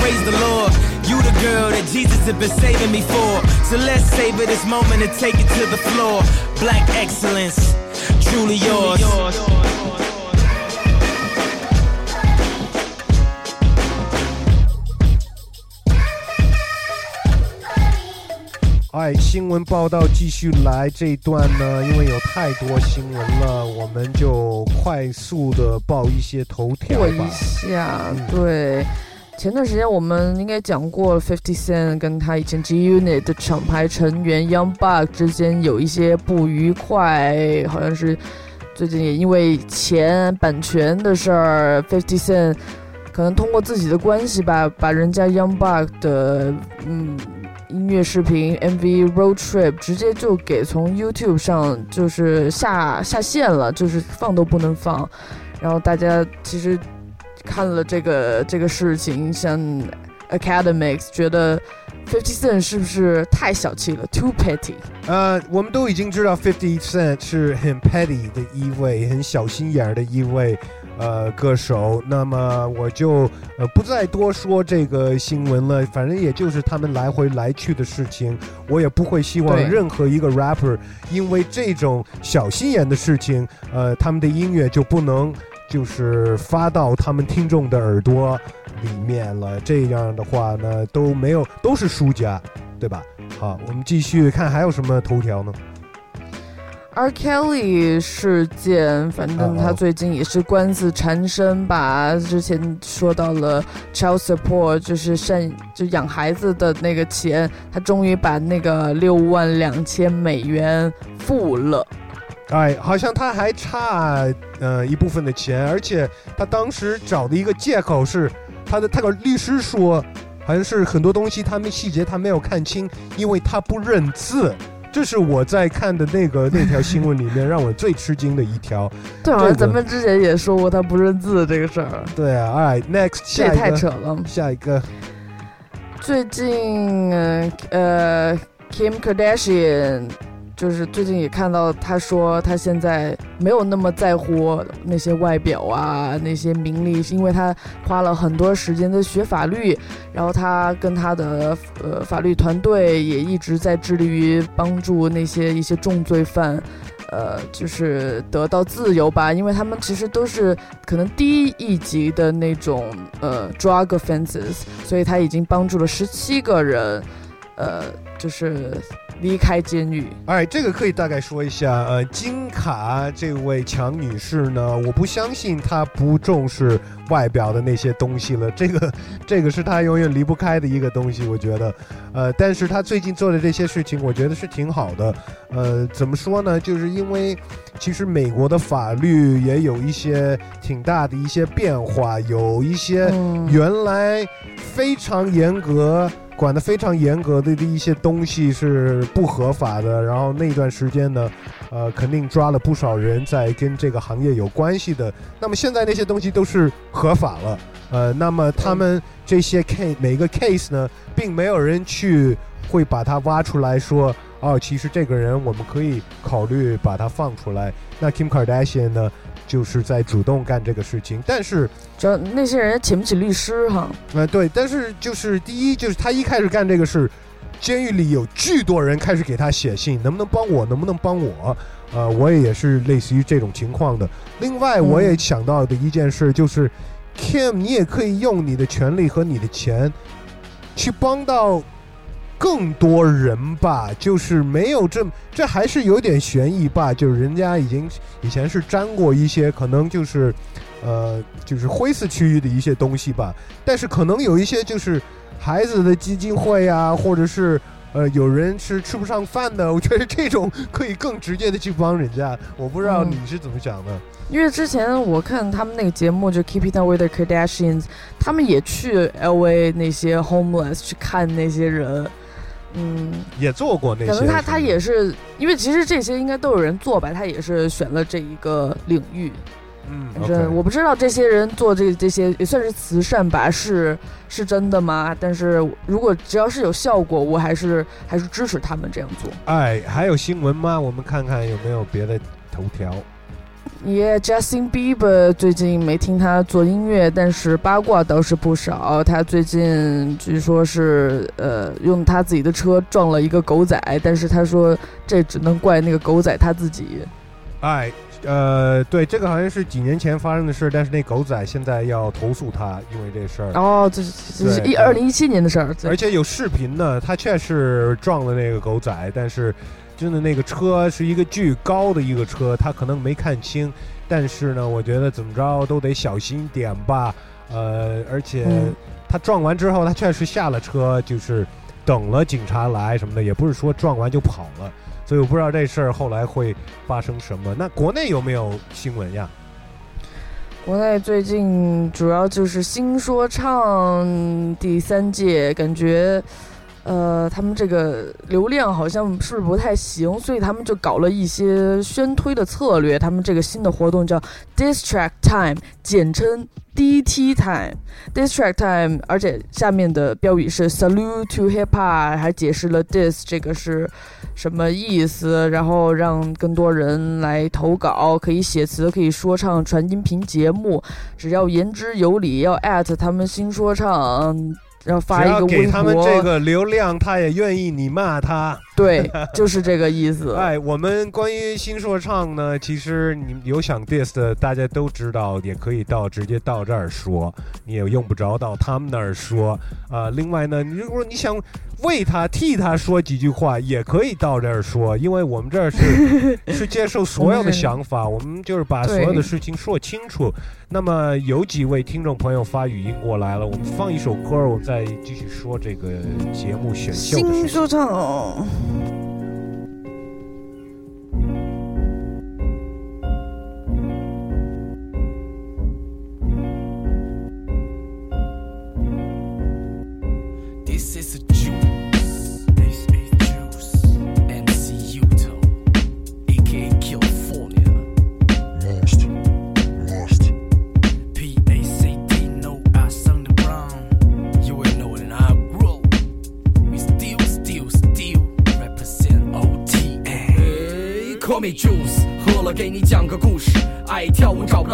praise the Lord. You the girl that Jesus has been saving me for. So let's savor this moment and take it to the floor. Black excellence, truly yours. 哎，新闻报道继续来这一段呢，因为有太多新闻了，我们就快速的报一些头条过一吧。下，对。前段时间我们应该讲过，Fifty Cent 跟他以前 G Unit 的厂牌成员 Young Buck 之间有一些不愉快，好像是最近也因为钱版权的事儿，Fifty Cent 可能通过自己的关系吧，把人家 Young Buck 的嗯音乐视频 MV Road Trip 直接就给从 YouTube 上就是下下线了，就是放都不能放。然后大家其实看了这个这个事情，像 Academics 觉得 Fifty Cent 是不是太小气了，too petty？呃，我们都已经知道 Fifty Cent 是很 petty 的一位，很小心眼儿的一位呃歌手。那么我就呃不再多说这个新闻了，反正也就是他们来回来去的事情。我也不会希望任何一个 rapper 因为这种小心眼的事情，呃，他们的音乐就不能就是发到他们听众的耳朵里面了。这样的话呢，都没有都是输家，对吧？好，我们继续看还有什么头条呢？R. Kelly 事件，反正他最近也是官司缠身吧。之前说到了 child support，就是赡就养孩子的那个钱，他终于把那个六万两千美元付了。哎，好像他还差呃一部分的钱，而且他当时找的一个借口是他的他的律师说，好像是很多东西他们细节他没有看清，因为他不认字。这是我在看的那个 那条新闻里面让我最吃惊的一条。对，啊这个像咱们之前也说过他不认字这个事儿，对啊，All right，next，这也太扯了。下一个，最近呃呃，Kim Kardashian 就是最近也看到他说他现在没有那么在乎那些外表啊那些名利，是因为他花了很多时间在学法律，然后他跟他的呃法律团队也一直在致力于帮助那些一些重罪犯。呃，就是得到自由吧，因为他们其实都是可能低一级的那种呃 drug offenses，所以他已经帮助了十七个人，呃，就是离开监狱。哎，这个可以大概说一下。呃，金卡这位强女士呢，我不相信她不重视外表的那些东西了。这个，这个是她永远离不开的一个东西，我觉得。呃，但是她最近做的这些事情，我觉得是挺好的。呃，怎么说呢？就是因为其实美国的法律也有一些挺大的一些变化，有一些嗯原来非常严格。管得非常严格的一些东西是不合法的，然后那段时间呢，呃，肯定抓了不少人在跟这个行业有关系的。那么现在那些东西都是合法了，呃，那么他们这些 case 每个 case 呢，并没有人去会把它挖出来说，哦，其实这个人我们可以考虑把他放出来。那 Kim Kardashian 呢，就是在主动干这个事情，但是。主要那些人请不起律师哈。呃，对，但是就是第一，就是他一开始干这个事，监狱里有巨多人开始给他写信，能不能帮我？能不能帮我？呃，我也是类似于这种情况的。另外，我也想到的一件事就是、Kim，你也可以用你的权利和你的钱去帮到更多人吧，就是没有这这还是有点悬疑吧，就是人家已经以前是沾过一些，可能就是呃就是灰色区域的一些东西吧，但是可能有一些就是孩子的基金会啊，或者是。呃，有人是吃不上饭的，我觉得这种可以更直接的去帮人家。我不知道嗯你是怎么想的。因为之前我看他们那个节目就 Keep It Up with the Kardashians，他们也去 LA 那些 homeless 去看那些人，嗯，也做过那些。可能他他也是，因为其实这些应该都有人做吧，他也是选了这一个领域。嗯反正我不知道这些人做这这些也算是慈善吧，是是真的吗？但是如果只要是有效果，我还是还是支持他们这样做。哎，还有新闻吗？我们看看有没有别的头条。也、Justin Bieber 最近没听他做音乐，但是八卦倒是不少。他最近据说是呃用他自己的车撞了一个狗仔，但是他说这只能怪那个狗仔他自己。哎，呃，对，这个好像是几年前发生的事，但是那狗仔现在要投诉他，因为这事儿。哦，这是这是二零一七年的事儿，而且有视频呢，他确实撞了那个狗仔，但是真的那个车是一个巨高的一个车，他可能没看清，但是呢，我觉得怎么着都得小心点吧。呃，而且嗯他撞完之后，他确实下了车，就是等了警察来什么的，也不是说撞完就跑了。所以我不知道这事儿后来会发生什么。那国内有没有新闻呀？国内最近主要就是新说唱第三届，感觉，呃，他们这个流量好像是不是不太行，所以他们就搞了一些宣推的策略。他们这个新的活动叫 Diss Track Time，简称 DT Time。Diss Track Time，而且下面的标语是 Salute to Hip Hop，还解释了 Diss 这个是什么意思，然后让更多人来投稿，可以写词，可以说唱，传音频节目，只要言之有理，要艾特他们新说唱，然后发一个微博，给他们这个流量，他也愿意你骂他。对，就是这个意思。哎，我们关于新说唱呢，其实你有想 diss 的，大家都知道，也可以到直接到这儿说，你也用不着到他们那儿说。啊、另外呢，如果你想为他替他说几句话，也可以到这儿说，因为我们这儿是 是接受所有的想法，我们就是把所有的事情说清楚。那么有几位听众朋友发语音过来了，我们放一首歌，我们再继续说这个节目选秀的事情。新说唱。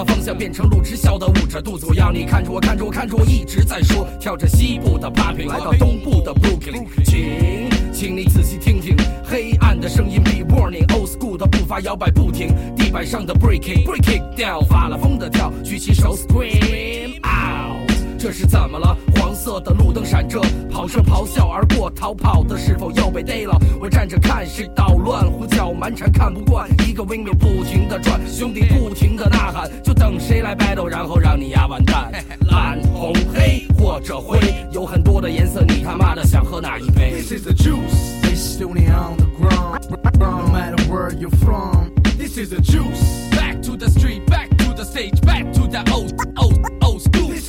到方向，变成路痴笑的捂着肚子。我要你看着我，看着我，看着我，一直在说。跳着西部的 popping，来到东部的 Brooklyn，请，请你仔细听听，黑暗的声音 be warning，old school 的步伐摇摆不停，地板上的 breaking，breaking down，发了疯的跳，举起手 scream out。这是怎么了？黄色的路灯闪着，跑车咆哮而过，逃跑的是否又被逮了？我站着看是捣乱，胡搅蛮缠，看不惯。一个 windmill 不停的转，兄弟不停的呐喊，就等谁来 battle，然后让你丫完蛋。蓝红黑或者灰，有很多的颜色，你他妈的想喝哪一杯 This is the juice. It's only on the ground. No matter where you're from. This is the juice. Back to the street, back to the stage, back to the old, old. This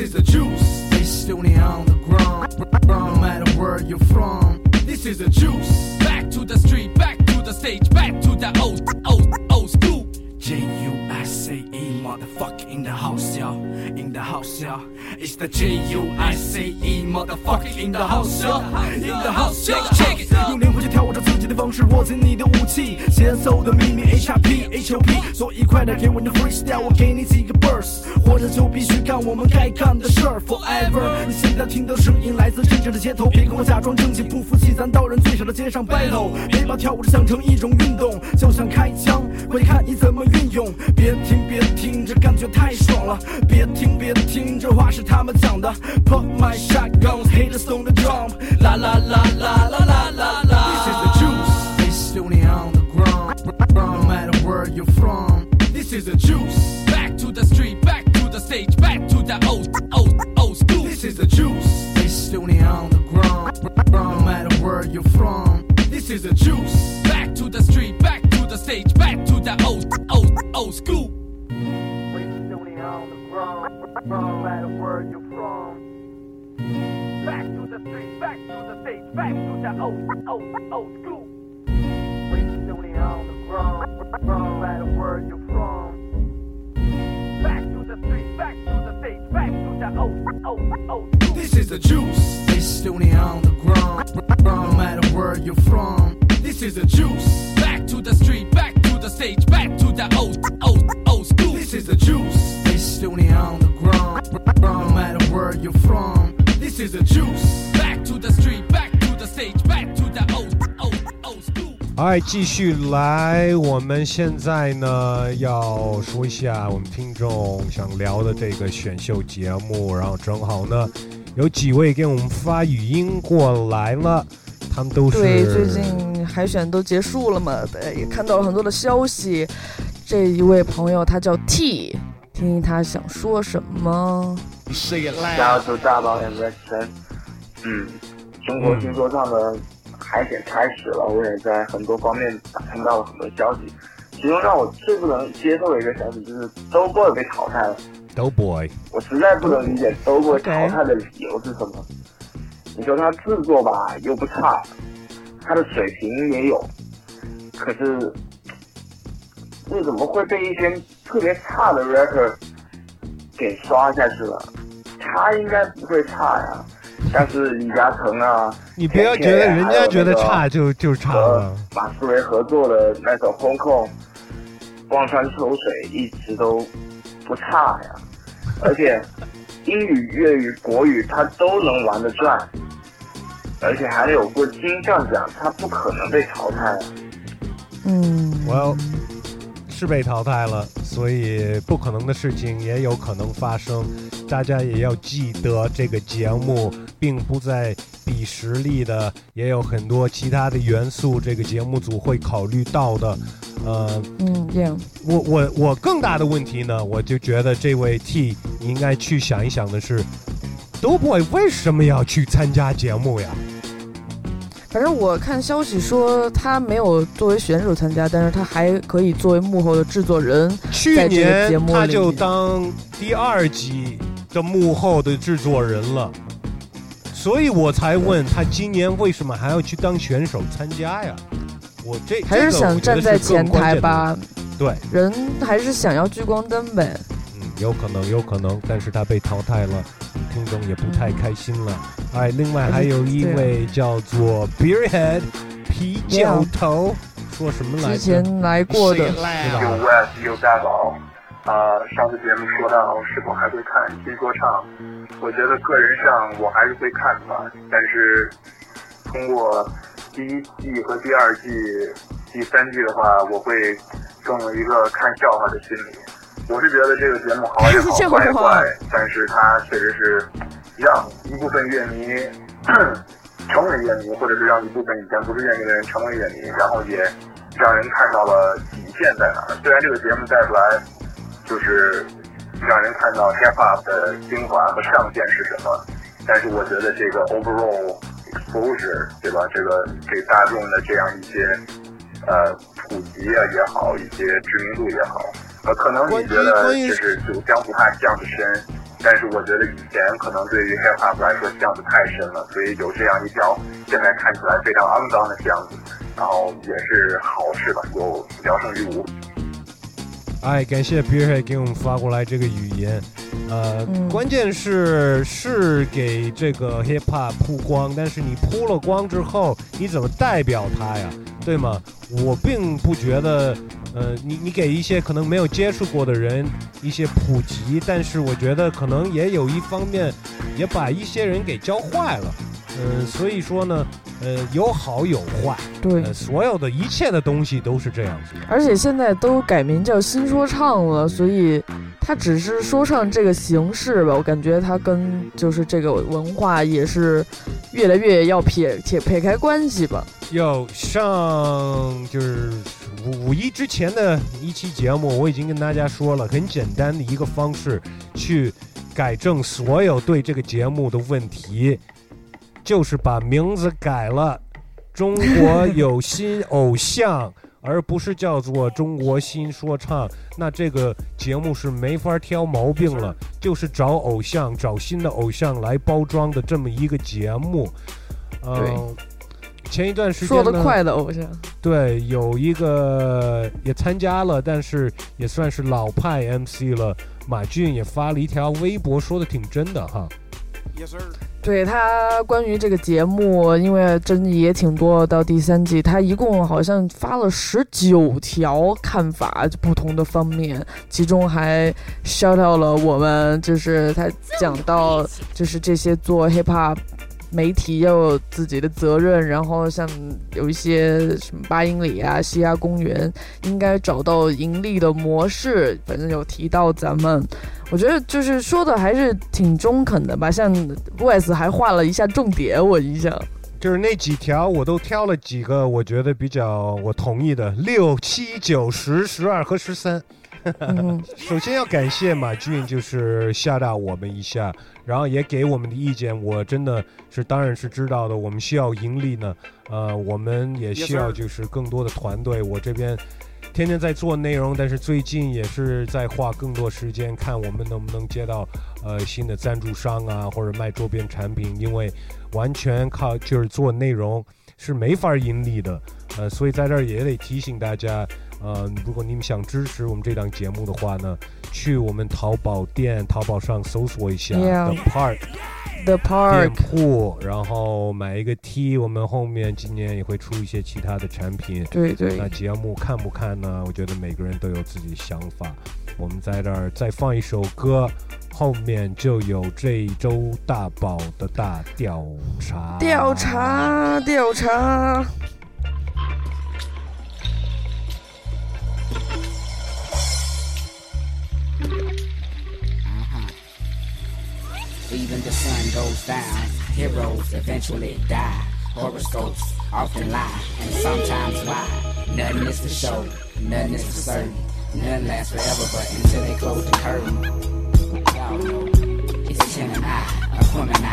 is the juice. It's only on the ground. No matter where you're from. This is the juice. Back to the street, back to the stage, back to the old, old, old school. J U A E, motherfuck in the house, y'all. In the house, y'all. It's the J U S A E, motherfucker in the house, y'all. In the house, yo check it check it. 用灵魂去跳舞着自己的方式，握紧你的武器，节奏的秘密 H R P H O P，所以快点给我你的 freestyle，我给你几个 verse，活着就必须干我们该干的事儿 forever。你现在听到声音来自真正的街头，别跟我假装正经，不服气，咱到人最少的街上 battle，别把跳舞想成一种运动，就像开枪，关键看你怎么运用。别听别听，这感觉太爽了，别听别听，这话是他们讲的。Put my shotguns, haters on the drum，啦啦啦啦啦啦啦啦。This is the juice. It's only on the ground. No matter where you're from. This is the juice. Back to the street, back to the stage, back to the old, old, old school. This is the juice. It's only on the ground. No matter where you're from. This is the juice. Back to the street, back to the stage, back to the old, old, old school. It's only on the ground. No matter where you're from. Back to the street, back to the stage, back to the old, old, old school. It's only on the ground. No matter where you're from. Back to the street, back to the stage, back to the old, old, old. This is the juice. It's only on the ground. No matter where you're from. This is the juice. Back to the street, back the stage, back to the old, old, old school. This is the juice. It's only on the ground. No matter where you're from. This is the juice. Back to the street, back to the stage, back to the old, old, old school. 哎，继续来，我们现在呢要说一下我们听众想聊的这个选秀节目，然后正好呢有几位给我们发语音过来了，他们都是对，最近海选都结束了嘛，对，也看到了很多的消息。这一位朋友他叫 T，听听他想说什么。加州大宝 and Western，嗯，中国新说唱的海选开始了，我也在很多方面打听到了很多消息。其中让我最不能接受的一个消息就是 Doughboy 被淘汰了。Doughboy，我实在不能理解 Doughboy 淘汰的理由是什么。你说他制作吧又不差，他的水平也有，可是这怎么会被一些特别差的 rapper 给刷下去了？他应该不会差呀，像是李嘉诚啊，你不要觉得人家觉得差就就差了。马思唯合作的那首《Hong Kong》，望穿秋水一直都不差呀，而且英语、粤语、国语他都能玩得转，而且还有过金像奖，他不可能被淘汰啊。嗯，我要是被淘汰了，所以不可能的事情也有可能发生。大家也要记得，这个节目并不在比实力的，也有很多其他的元素，这个节目组会考虑到的。呃，嗯，yeah，我我我更大的问题呢，我就觉得这位 T，你应该去想一想的是，Doughboy 为什么要去参加节目呀？反正我看消息说他没有作为选手参加，但是他还可以作为幕后的制作人。去在这个节目他就当第二季的幕后的制作人了，所以我才问他今年为什么还要去当选手参加呀？我这还是想站在前台吧？对，人还是想要聚光灯呗。嗯，有可能，有可能，但是他被淘汰了，听众也不太开心了。哎，另外还有一位叫做 Beerhead 啤酒头，说什么来着之？前来过的，有 West 有大宝，啊、上次节目说到是否还会看新说唱，我觉得个人上我还是会看吧，但是通过第一季和第二季、第三季的话，我会更有一个看笑话的心理。我是觉得这个节目好也好，坏也坏，但是它确实是让一部分乐迷 成为乐迷，或者是让一部分以前不是乐迷的人成为乐迷，然后也让人看到了底线在哪儿。虽然这个节目带出来就是让人看到 hip hop 的精华和上限是什么，但是我觉得这个 overall exposure，对吧？这个给大众的这样一些呃普及啊也好，一些知名度也好，呃，可能你觉得就是酒香不怕巷子深，但是我觉得以前可能对于 hip hop 来说巷子太深了，所以有这样一条现在看起来非常肮脏的巷子，然后也是好事吧，有聊胜于无。哎，感谢 Beerhead 给我们发过来这个语音，呃，嗯关键是是给这个 hip hop 曝光，但是你铺了光之后，你怎么代表它呀？对吗？我并不觉得，呃，你你给一些可能没有接触过的人一些普及，但是我觉得可能也有一方面，也把一些人给教坏了。嗯、所以说呢，呃，有好有坏，对呃，所有的一切的东西都是这样子的。而且现在都改名叫新说唱了，所以它只是说唱这个形式吧，我感觉它跟就是这个文化也是越来越要撇撇撇开关系吧。要上就是五五一之前的一期节目，我已经跟大家说了，很简单的一个方式去改正所有对这个节目的问题，就是把名字改了，中国有新偶像。而不是叫做中国新说唱，那这个节目是没法挑毛病了，就是找偶像，找新的偶像来包装的这么一个节目。嗯、对前一段时间说得快的偶像，对，有一个也参加了，但是也算是老派 MC 了。马俊也发了一条微博，说的挺真的哈。对他关于这个节目，因为争议也挺多，到第三季他一共好像发了十九条看法，就不同的方面，其中还 shout out 了我们，就是他讲到就是这些做 hip hop 媒体要有自己的责任，然后像有一些什么八英里啊、西亚公园，应该找到盈利的模式。反正有提到咱们，我觉得就是说的还是挺中肯的吧。像 Wes 还画了一下重点，我印象。就是那几条我都挑了几个，我觉得比较我同意的，六、七、九、十、十二和十三。首先要感谢马俊，就是吓到我们一下，然后也给我们的意见。我真的是当然是知道的，我们需要盈利呢，呃，我们也需要就是更多的团队。我这边天天在做内容，但是最近也是在花更多时间看我们能不能接到呃新的赞助商啊，或者卖周边产品，因为完全靠就是做内容是没法盈利的，呃，所以在这儿也得提醒大家。呃，如果你们想支持我们这档节目的话呢，去我们淘宝店、淘宝上搜索一下 The Park，The Park 店铺，然后买一个 T。我们后面今年也会出一些其他的产品。对对。那节目看不看呢？我觉得每个人都有自己的想法。我们在这儿再放一首歌，后面就有这周大宝的大调查。调查，调查。Even the sun goes down, heroes eventually die. Horoscopes often lie, and sometimes why. Nothing is for show, nothing is for certain. None lasts forever, but until they close the curtain. Y'all know, it's woman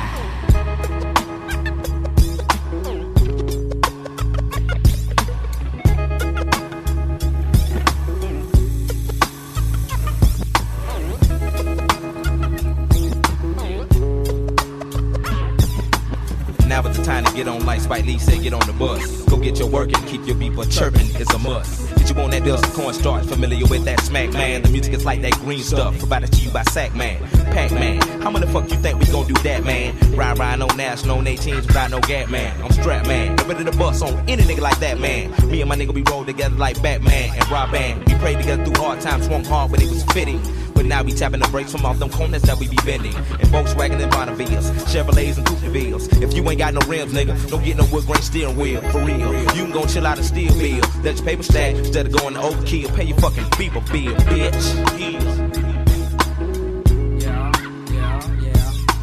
Now is the time to get on like Spike Lee said, get on the bus. Go get your work and keep your beeper chirping is a must. Get you on that dust cornstarch, familiar with that smack man. The music is like that green stuff, provided to you by Sack Man. Pac Man, how many fuck you think we gon' do that, man? Ride, ride, no national, on 18s without no gap, man. I'm strap man, I'm ready to bust on any nigga like that, man. Me and my nigga, we roll together like Batman and Rob Band. We prayed together through hard times, swung hard when it was fitting. But now we tapping the brakes from off them corners that we be bending. And Volkswagen and Bonnevilles, Chevrolets and Coupevilles. If you ain't got no rims, nigga, don't get no wood grain steering wheel. For real, you can go chill out and steal bill. Let your paper stack instead of going to overkill. Pay your fucking beeper bill, bitch.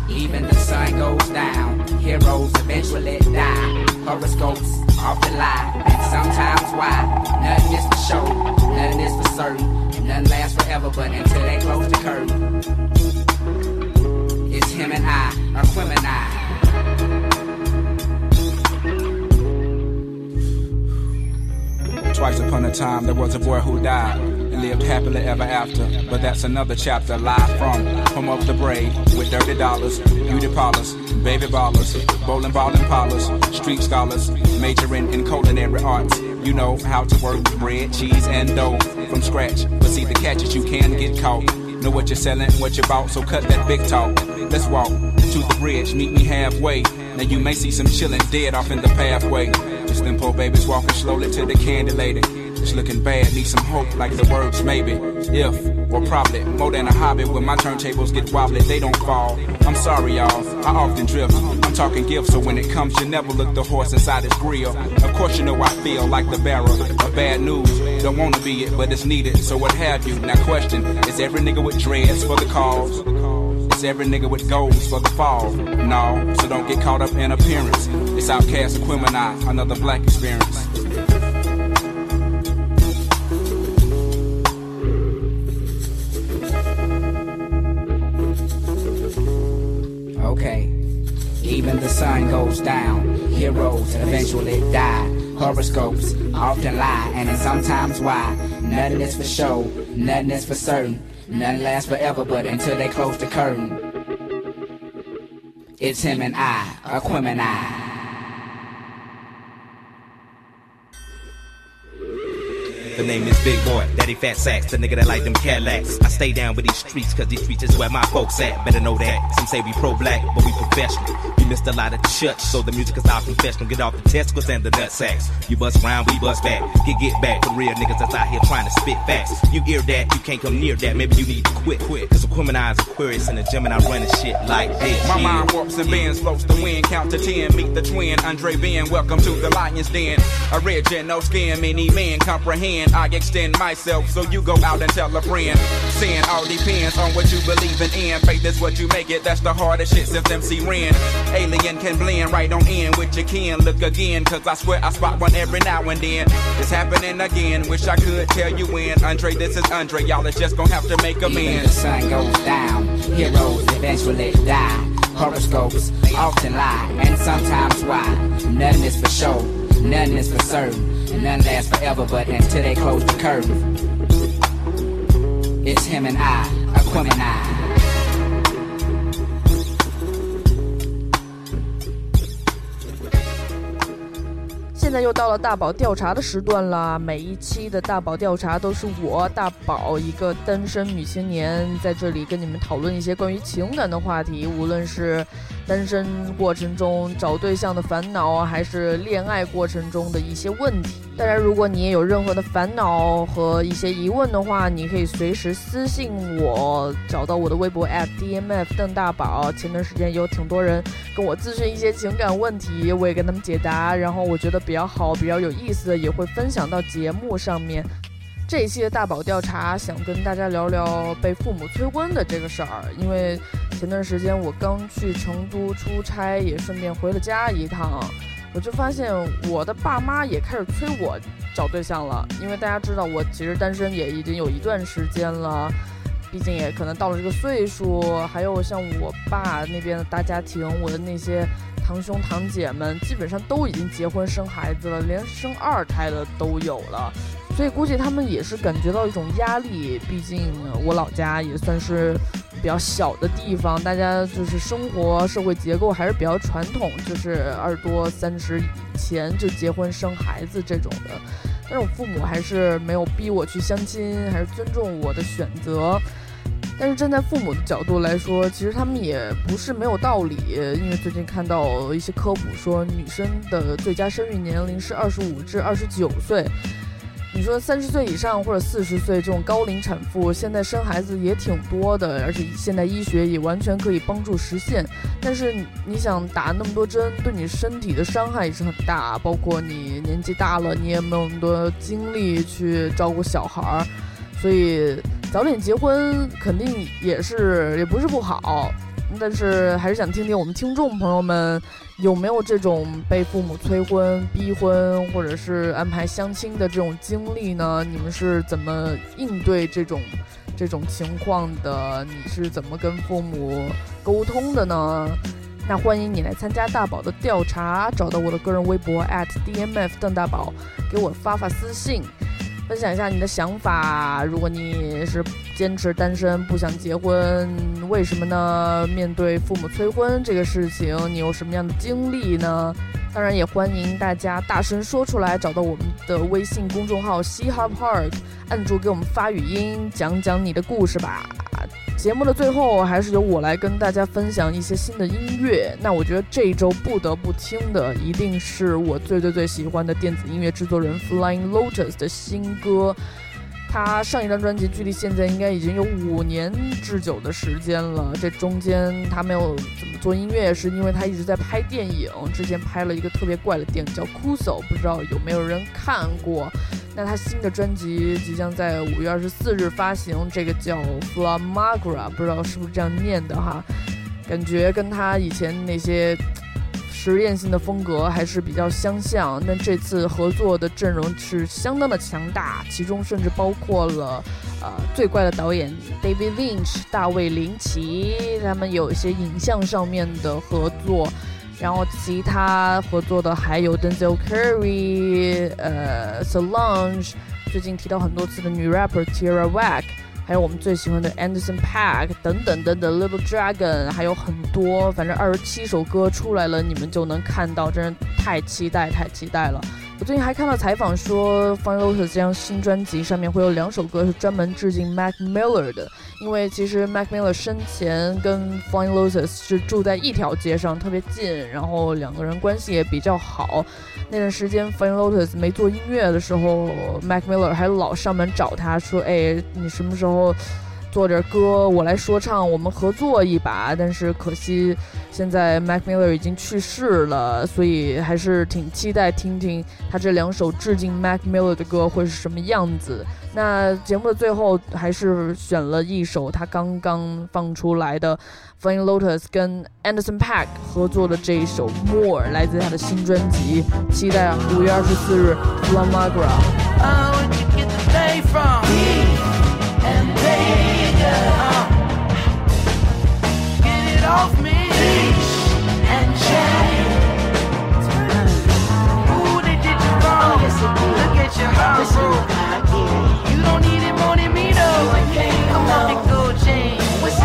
Even the sun goes down, heroes eventually die. Horoscopes often lie, and sometimes why. Nothing is for show, nothing is for certain. Nothing lasts forever, but until they close the curtain. It's him and I, or him and I. Twice upon a time, there was a boy who died and lived happily ever after. But that's another chapter. Live from home of the brave with dirty dollars, beauty parlors, baby ballers, bowling ball and parlors, street scholars, majoring in culinary arts. You know how to work bread, cheese, and dough from scratch. But see, the catch is you can get caught. Know what you're selling, what you bought, so cut that big talk. Let's walk to the bridge, meet me halfway. Now you may see some chillin' dead off in the pathway. Just them poor babies walking slowly to the candy lady. Just looking bad, need some hope, like the words maybe. If, or probably, more than a hobby. When my turntables get wobbly, they don't fall. I'm sorry, y'all, I often drift. I'm talking gifts, so when it comes, you never look the horse inside his grill. Of course, you know I feel like the bearer of bad news. Don't wanna be it, but it's needed, so what have you? Now, question is every nigga with dreads for the cause? Is every nigga with goals for the fall? No, so don't get caught up in appearance. It's Outcast Aquemini, another black experience. Sun goes down, heroes eventually die. Horoscopes often lie, and it's sometimes why. Nothing is for show, nothing is for certain. Nothing lasts forever, but until they close the curtain. It's him and I, Aquemini. The name is Big Boy, Daddy Fat Sacks, the nigga that like them Cadillacs. I stay down with these streets, cause these streets is where my folks at. Better know that. Some say we pro black, but we professional. We missed a lot of shut. So the music is our confession. Get off the testicles and the nut sacks. You bust round, we bust back. Get get back The real niggas that's out here trying to spit facts. You hear that, you can't come near that. Maybe you need to quit. quit. Cause Aqueminize Aquarius in the gym and I running shit like this. My yeah. mind warps and bends, floats the wind, count to ten, meet the twin, Andre Ben, welcome to the lion's den. Original skin, many men comprehend, I extend myself, so you go out and tell a friend. Sin all depends on what you believe in, faith is what you make it, that's the hardest shit since MC Ren. Alien can blend right on in with your kin, look again, cause I swear I spot one every now and then. It's happening again, wish I could tell you when. Andre, this is Andre, y'all is just gonna have to make Even the amends. sun goes down, heroes eventually die. Horoscopes often lie, and sometimes why. Nothing is for sure, nothing is for certain, none lasts forever, but until they close the curtain. It's him and I, Aquemini. 现在又到了大宝调查的时段啦！每一期的大宝调查都是我大宝一个单身女青年在这里跟你们讨论一些关于情感的话题，无论是单身过程中找对象的烦恼，还是恋爱过程中的一些问题。当然，如果你也有任何的烦恼和一些疑问的话，你可以随时私信我，找到我的微博 @dmf 邓大宝。前段时间有挺多人跟我咨询一些情感问题，我也跟他们解答，然后我觉得比较好、比较有意思的，也会分享到节目上面。这一期的大宝调查，想跟大家聊聊被父母催婚的这个事儿。因为前段时间我刚去成都出差，也顺便回了家一趟，我就发现我的爸妈也开始催我找对象了。因为大家知道，我其实单身也已经有一段时间了，毕竟也可能到了这个岁数。还有像我爸那边的大家庭，我的那些堂兄堂姐们，基本上都已经结婚生孩子了，连生二胎的都有了。所以估计他们也是感觉到一种压力，毕竟我老家也算是比较小的地方，大家就是生活社会结构还是比较传统，就是二十多三十以前就结婚生孩子这种的。但是我父母还是没有逼我去相亲，还是尊重我的选择。但是站在父母的角度来说，其实他们也不是没有道理，因为最近看到一些科普说，女生的最佳生育年龄是二十五至二十九岁。你说三十岁以上或者四十岁这种高龄产妇，现在生孩子也挺多的，而且现代医学也完全可以帮助实现。但是你想打那么多针，对你身体的伤害也是很大，包括你年纪大了，你也没有那么多精力去照顾小孩儿，所以早点结婚肯定也是也不是不好。但是还是想听听我们听众朋友们有没有这种被父母催婚、逼婚，或者是安排相亲的这种经历呢？你们是怎么应对这种这种情况的？你是怎么跟父母沟通的呢？那欢迎你来参加大宝的调查，找到我的个人微博 @dmf 邓大宝，给我发发私信。分享一下你的想法。如果你是坚持单身不想结婚，为什么呢？面对父母催婚这个事情，你有什么样的经历呢？当然也欢迎大家大声说出来，找到我们的微信公众号嘻哈 Park，按住给我们发语音，讲讲你的故事吧。节目的最后，还是由我来跟大家分享一些新的音乐。那我觉得这一周不得不听的，一定是我最最最喜欢的电子音乐制作人 Flying Lotus 的新歌。他上一张专辑距离现在应该已经有五年之久的时间了。这中间他没有怎么做音乐，是因为他一直在拍电影。之前拍了一个特别怪的电影叫《Kuso》，不知道有没有人看过。那他新的专辑即将在五月二十四日发行，这个叫 Flamagra，不知道是不是这样念的哈？感觉跟他以前那些实验性的风格还是比较相像。但这次合作的阵容是相当的强大，其中甚至包括了呃最怪的导演 David Lynch 大卫林奇，他们有一些影像上面的合作。然后其他合作的还有 Denzel Curry，呃，Solange，最近提到很多次的女 rapper Tira Wack 还有我们最喜欢的 Anderson Paak 等等等等，Little Dragon，还有很多，反正二十七首歌出来了，你们就能看到，真是太期待太期待了。我最近还看到采访说，Fun Lotus 这张新专辑上面会有两首歌是专门致敬 Mac Miller 的，因为其实 Mac Miller 生前跟 Fun Lotus 是住在一条街上，特别近，然后两个人关系也比较好。那段时间 Fun Lotus 没做音乐的时候，Mac Miller 还老上门找他说：“哎，你什么时候？”做点歌，我来说唱，我们合作一把。但是可惜，现在 Mac Miller 已经去世了，所以还是挺期待听听他这两首致敬 Mac Miller 的歌会是什么样子。那节目的最后，还是选了一首他刚刚放出来的 Flying Lotus 跟 Anderson Paak 合作的这一首 More，来自他的新专辑。期待五月二十四日 f l a m off me and. Ooh, they did you wrong. Look at your heart. You don't need it more than me, though. Come on and go change. What's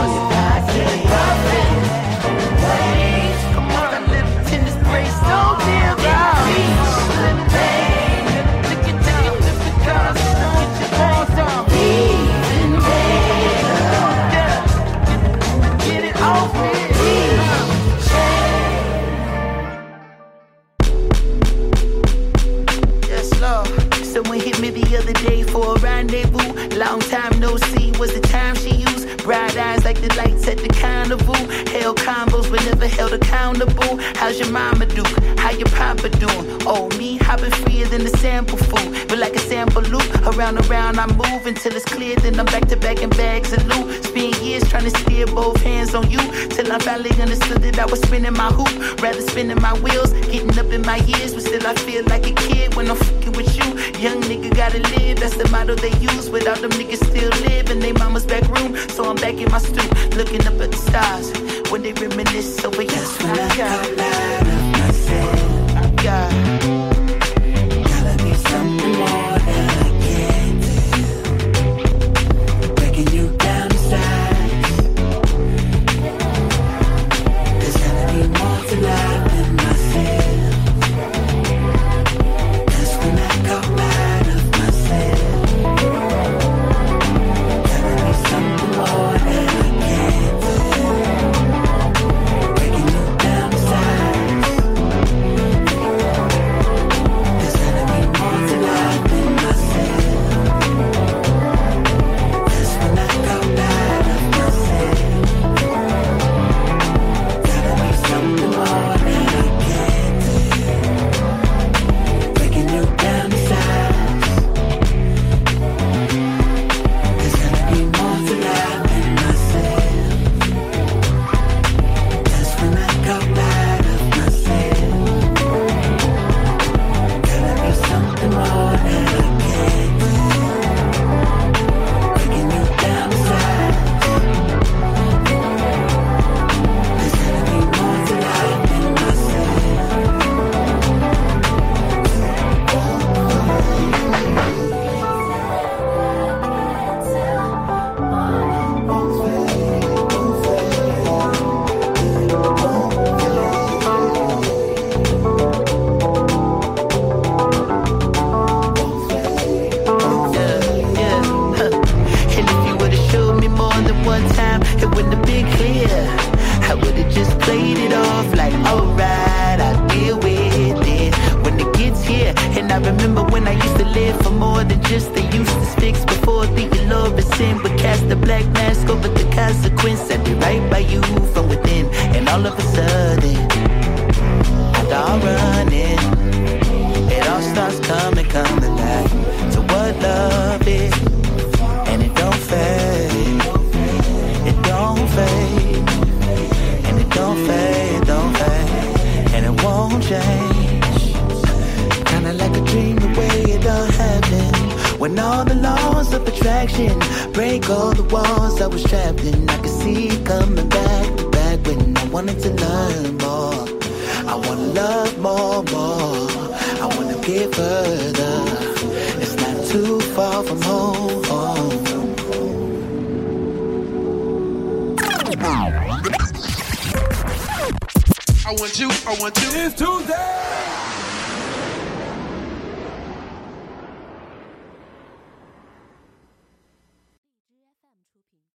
other day for a rendezvous. Long time no see was the time she used. Bright eyes like the lights at the carnival. Held combos but never held accountable. How's your mama do? How your papa doing? Oh, me, I've been freer than the sample food. But like a sample loop, around and around I move until it's clear. Then I'm back to back in bags of loot. Spend years trying to steer both hands on you. Till I finally understood that I was spinning my hoop. Rather spinning my wheels, getting up in my years. But still I feel like a kid when I'm fucking with you. Young nigga gotta live, that's the motto they use. Without them niggas still live in they mama's back room. So I'm back in my stoop, looking up at the stars. When they reminisce oh, over you. That's when.